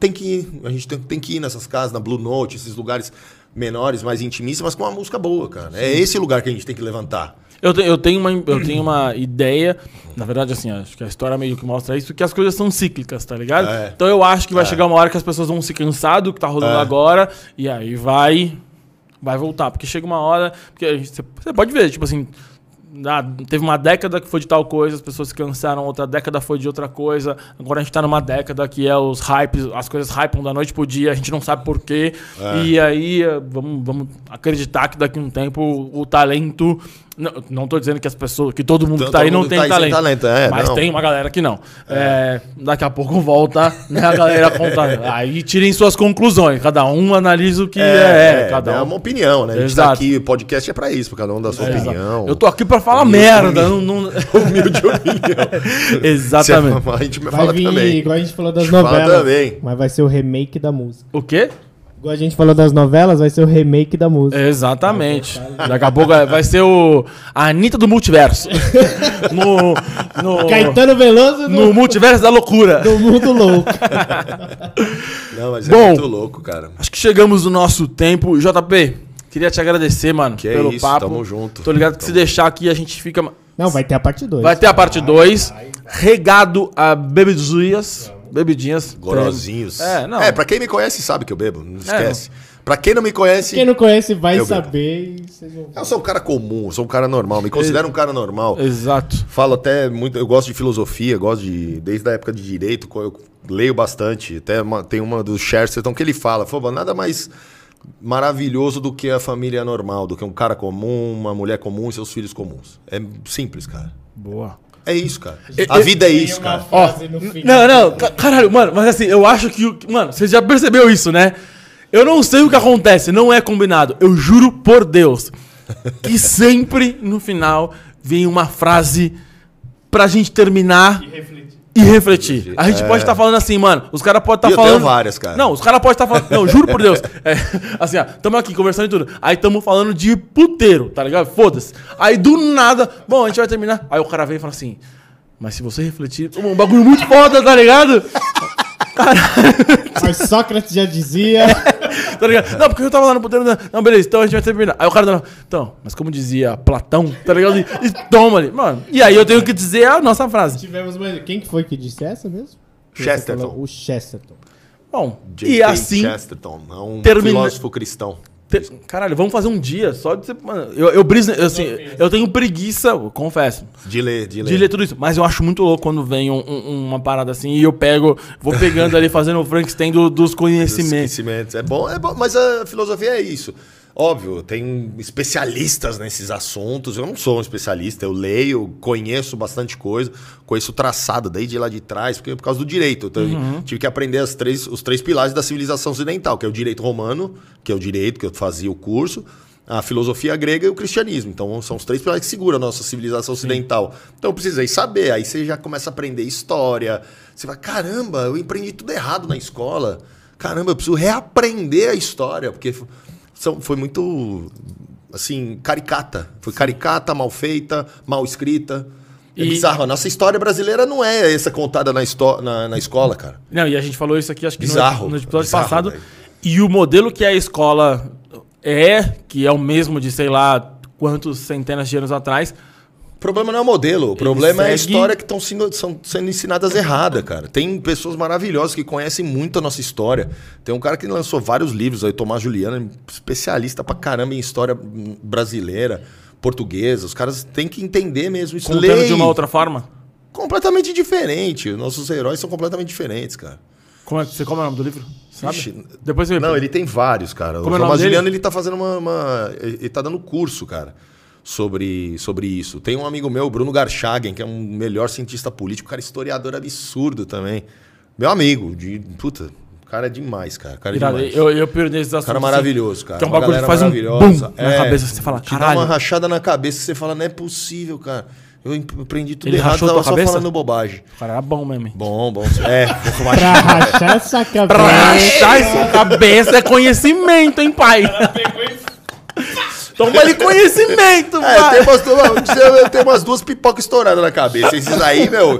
tem que ir- a gente tem, tem que ir nessas casas, na Blue Note, esses lugares menores, mais intimistas, mas com uma música boa, cara. É esse lugar que a gente tem que levantar. Eu, te- eu, tenho uma, eu tenho uma ideia, na verdade, assim, acho que a história meio que mostra isso, que as coisas são cíclicas, tá ligado? É. Então eu acho que vai chegar uma hora que as pessoas vão se cansar do que tá rolando É. agora, e aí vai vai voltar. Porque chega uma hora. Porque você pode ver, tipo assim. Ah, teve uma década que foi de tal coisa, as pessoas se cansaram, outra década foi de outra coisa. Agora a gente tá numa década que é os hypes, as coisas hypam da noite pro dia, a gente não sabe porquê. É. E aí vamos, vamos acreditar que daqui a um tempo o, o talento. Não, não tô dizendo que as pessoas, que todo mundo que Todo tá aí não tem tá talento. talento, é, mas não. tem uma galera que não. É, daqui a pouco volta, né, a galera conta. Aí tirem suas conclusões. Cada um analisa o que é. cada é um. uma opinião, né? A gente Exato. tá aqui, o podcast é pra isso, pra cada um dar sua É, opinião. Eu tô aqui pra falar Humilde, merda. humilde. Não, não... humilde opinião. Exatamente. Você- a gente Vai fala vir, também. igual a gente falou das gente fala novelas. também. Mas vai ser o remake da música. O quê? Igual a gente falou das novelas, vai ser o remake da música. Exatamente. Daqui a pouco vai ser o a Anitta do multiverso. No, no, Caetano Veloso no no, multiverso da loucura. do Mundo Louco. Não, mas é Bom. muito louco, cara. Acho que chegamos no nosso tempo. JP, queria te agradecer, mano, Que é pelo isso, papo. tamo junto. Tô ligado que se deixar aqui a gente fica. Não, vai ter a parte 2. Vai ter a parte 2, regado a bebidinhas. Bebidinhas. Gorozinhos. É, não. É, pra quem me conhece sabe que eu bebo, não esquece. Pra quem não me conhece, Quem não conhece vai Eu saber e vocês vão eu sou um cara comum, eu sou um cara normal, me considero um cara normal. Exato. Falo até muito, eu gosto de filosofia, gosto de, desde a época de direito, eu leio bastante. Até uma- tem uma do Chesterton que ele fala, "Pô, nada mais maravilhoso do que a família normal, do que um cara comum, uma mulher comum e seus filhos comuns. É simples, cara. Boa. É isso, cara. A vida é isso, cara. Ó, não, não, ca- caralho, mano, mas assim, eu acho que. Mano, você já percebeu isso, né? Eu não sei o que acontece, não é combinado. Eu juro por Deus que sempre no final vem uma frase pra gente terminar e refletir. A gente pode estar falando assim, mano, os caras podem estar É. E eu tenho falando. várias, cara. Não, os caras podem estar falando. Não, juro por Deus. É, assim, ó, tamo aqui conversando e tudo. Aí tamo falando de puteiro, tá ligado? Foda-se. Aí do nada, bom, a gente vai terminar. Aí o cara vem e fala assim. Mas se você refletir, um bagulho muito foda, tá ligado? Mas Sócrates já dizia. Tá ligado? Não, porque eu tava lá no puteiro. né? Não, beleza, então a gente vai terminar. Aí o cara tá Então, mas como dizia Platão, tá ligado? E, e toma ali. Mano, e aí eu tenho que dizer a nossa frase. Tivemos mais. Quem que foi que disse essa mesmo? Chesterton. O Chesterton. Bom, J.K. e assim. Chesterton, é um termina- filósofo cristão. Te- Caralho, vamos fazer um dia só de ser. Mano, eu, eu, briso- eu, assim, eu tenho preguiça, eu confesso. De ler, de ler. de ler tudo isso. Mas eu acho muito louco quando vem um- um- uma parada assim e eu pego, vou pegando ali, fazendo o Frankenstein do- dos Dos conhecimentos. conhecimentos. É bom, é bom, mas a filosofia é isso. Óbvio, tem especialistas nesses assuntos. Eu não sou um especialista, eu leio, conheço bastante coisa, conheço o traçado desde lá de trás, porque por causa do direito. Então, eu tive que aprender as três, os três pilares da civilização ocidental, que é o direito romano, que é o direito que eu fazia o curso, a filosofia grega e o cristianismo. Então são os três pilares que seguram a nossa civilização ocidental. Então eu precisei saber. Aí você já começa a aprender história. Você vai, caramba, eu aprendi tudo errado na escola. Caramba, eu preciso reaprender a história, porque são, foi muito assim, caricata. Foi caricata, mal feita, mal escrita. É E- bizarro. A nossa história brasileira não é essa contada na, na, na escola, cara. Não, e a gente falou isso aqui, acho que no- Bizarro, no, episódio bizarro, passado. velho. E o modelo que a escola é, que é o mesmo de sei lá quantos centenas de anos atrás, O problema não é o modelo, o problema é a segue- história que estão sendo, são sendo ensinadas errada, cara. Tem pessoas maravilhosas que conhecem muito a nossa história. Tem um cara que lançou vários livros aí, Tomás Juliano, especialista pra caramba em história brasileira, portuguesa. Os caras têm que entender mesmo isso. contando Lei de uma outra forma. completamente diferente. Nossos heróis são completamente diferentes, cara. Como é, você como é o nome do livro? Sabe? Ixi, Depois você Não, ele tem vários, cara. Como o é o nome Tomás dele? Juliano, ele tá fazendo uma, uma- Ele tá dando curso, cara, sobre, sobre isso. Tem um amigo meu, Bruno Garchagen, que é um melhor cientista político, cara, historiador absurdo também. Meu amigo, de. Puta, o cara é demais, cara. Cara é Irado, demais. eu, eu piro nesses assuntos. Cara maravilhoso, cara. Que é um Uma bagulho que faz um boom na cabeça, você fala, te dá "Caralho." uma rachada na cabeça, você fala, não é possível, cara. Eu aprendi tudo Ele errado, tava só cabeça? falando bobagem. O cara era bom mesmo. hein? Bom, bom. É, vou Pra rachar essa Pra cabeça. rachar essa cabeça é conhecimento, hein, pai? Toma ali conhecimento, É, pai. tem umas, duas, eu tenho umas duas pipocas estouradas na cabeça. Esses aí, meu,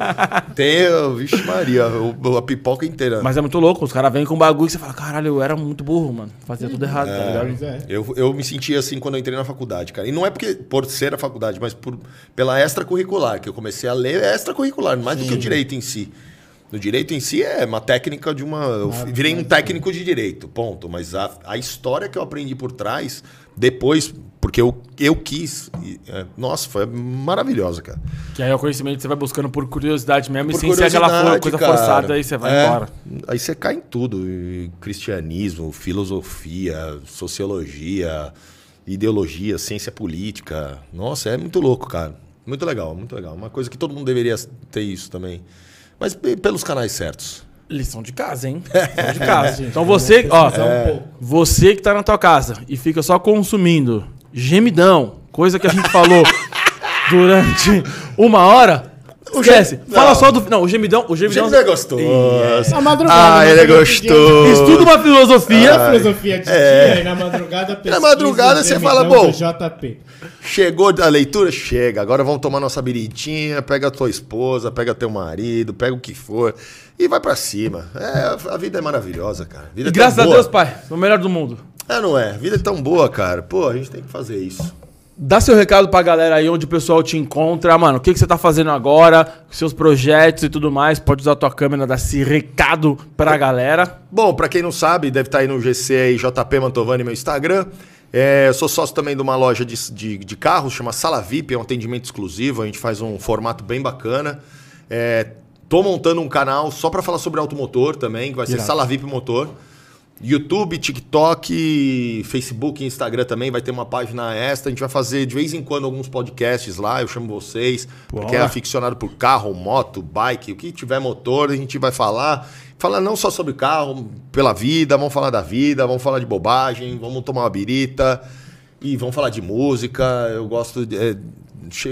tem. Vixe, Maria, o- a pipoca inteira. Mas é muito louco, os caras vêm com um bagulho e você fala, caralho, eu era muito burro, mano. Fazia tudo errado, tá ligado? Pois é. Eu, eu me senti assim quando eu entrei na faculdade, cara. E não é porque por ser a faculdade, mas por, pela extracurricular, que eu comecei a ler extracurricular, mais do que o direito em si. No direito em si é uma técnica de uma. Eu virei um técnico de direito, ponto. Mas a, a história que eu aprendi por trás, depois, porque eu, eu quis. e, é, nossa, foi maravilhosa, cara. Que aí é o conhecimento que você vai buscando por curiosidade mesmo, Por e sem ser aquela coisa cara. forçada, aí você vai É, embora. Aí você cai em tudo. Cristianismo, filosofia, sociologia, ideologia, ciência política. Nossa, é muito louco, cara. Muito legal, muito legal. Uma coisa que todo mundo deveria ter isso também. Mas pe- pelos canais certos. Lição de casa, hein? Lição de casa. Então você, ó, você que tá na tua casa e fica só consumindo gemidão, coisa que a gente falou durante uma hora, esquece. gem- Fala não. só do... Não, o gemidão... O O gemidão... é gostoso. Na madrugada. Ah, na ele é gostoso. Estuda uma filosofia... A filosofia de dia e na madrugada pesquisa madrugada o você fala, gemidão bom. JP. Chegou a leitura? Chega. Agora vamos tomar nossa biritinha, pega a tua esposa, pega teu marido, pega o que for e vai pra cima. É, a vida é maravilhosa, cara. A vida E é graças a. Deus, pai, o melhor do mundo. É, não é? A vida é tão boa, cara. Pô, a gente tem que fazer isso. Dá seu recado pra galera aí onde o pessoal te encontra. Mano, o que, que você tá fazendo agora? Seus projetos e tudo mais. Pode usar a tua câmera, dar esse recado pra galera. Bom, pra quem não sabe, deve estar aí no GC aí, JP Mantovani, meu Instagram. É, eu sou sócio também de uma loja de, de, de carros, chama Sala VIP, é um atendimento exclusivo. A gente faz um formato bem bacana. É, tô montando um canal só pra falar sobre automotor também, que vai ser Irado. Sala VIP Motor. YouTube, TikTok, Facebook Instagram também vai ter uma página extra. A gente vai fazer de vez em quando alguns podcasts lá. Eu chamo vocês, porque é aficionado por carro, moto, bike, o que tiver motor, a gente vai falar. Falar não só sobre carro, pela vida, vamos falar da vida, vamos falar de bobagem, vamos tomar uma birita e vamos falar de música. Eu gosto de, é,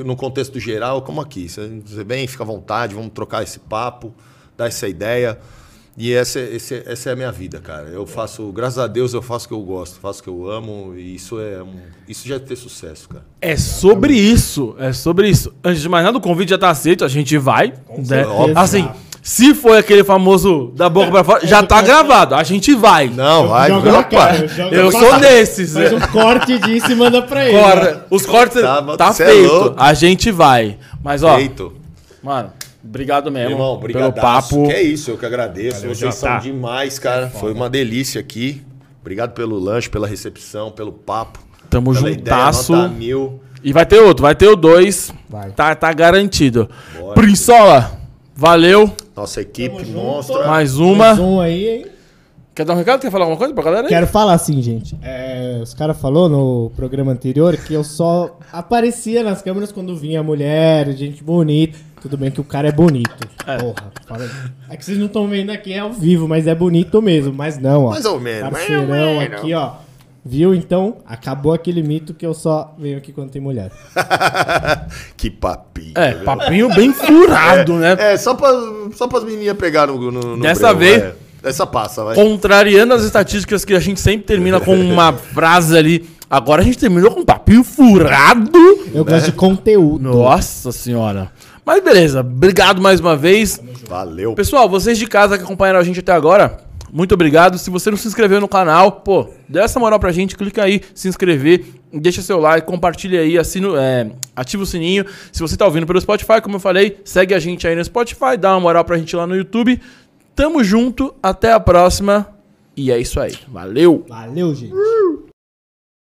no contexto geral, como aqui. Você vem, fica à vontade, vamos trocar esse papo, dar essa ideia. E essa, esse- essa é a minha vida, cara. Eu faço, graças a Deus, eu faço o que eu gosto, faço o que eu amo, e isso é um, isso já é ter sucesso, cara. É sobre isso. É sobre isso. Antes de mais nada, o convite já tá aceito. A gente vai. Né? Assim, se foi aquele famoso da boca pra fora, já tá gravado. A gente vai. Não, vai, Joga opa. cara, Eu sou cara. desses. Faz um corte disso e manda pra ele. Corre. Os cortes Tá, tá, é feito. louco. a gente vai. Mas, ó, Feito. mano, obrigado mesmo Irmão, pelo obrigado. papo. Que é isso, eu que agradeço. Valeu, Vocês são demais, cara. Foi uma delícia aqui. Obrigado pelo lanche, pela recepção, pelo papo. Tamo pela juntasso. Ideia, mil. E vai ter outro, vai ter o dois. Vai. Tá, tá garantido. Bora. Prinsola, valeu. Nossa equipe Tamo junto. monstra. Mais uma. Mais um aí, hein? Quer dar um recado? Quer falar alguma coisa pra galera aí? Quero falar assim, gente. É, os caras falou no programa anterior que eu só aparecia nas câmeras quando vinha mulher, gente bonita. Tudo bem que o cara é bonito. Porra, fala. É que vocês não estão vendo aqui ao vivo, mas é bonito mesmo. Mas não, ó. Mais ou menos. Parceirão aqui, ó. Viu? Então, acabou aquele mito que eu só venho aqui quando tem mulher. que papinho. É, papinho bem furado, né? É, só, pra, só pras menininhas pegar no, no, no Dessa breu, vez- é. Essa passa, vai. Contrariando as estatísticas que a gente sempre termina com uma frase ali. Agora a gente terminou com um papinho furado. Eu gosto de conteúdo. Nossa senhora. Mas beleza, obrigado mais uma vez. Valeu. Pessoal, vocês de casa que acompanharam a gente até agora, muito obrigado. Se você não se inscreveu no canal, pô, dê essa moral pra gente, clica aí, se inscrever, deixa seu like, compartilha aí, assina, é, ativa o sininho. Se você tá ouvindo pelo Spotify, como eu falei, segue a gente aí no Spotify, dá uma moral pra gente lá no YouTube. Tamo junto, até a próxima. E é isso aí. Valeu! Valeu, gente.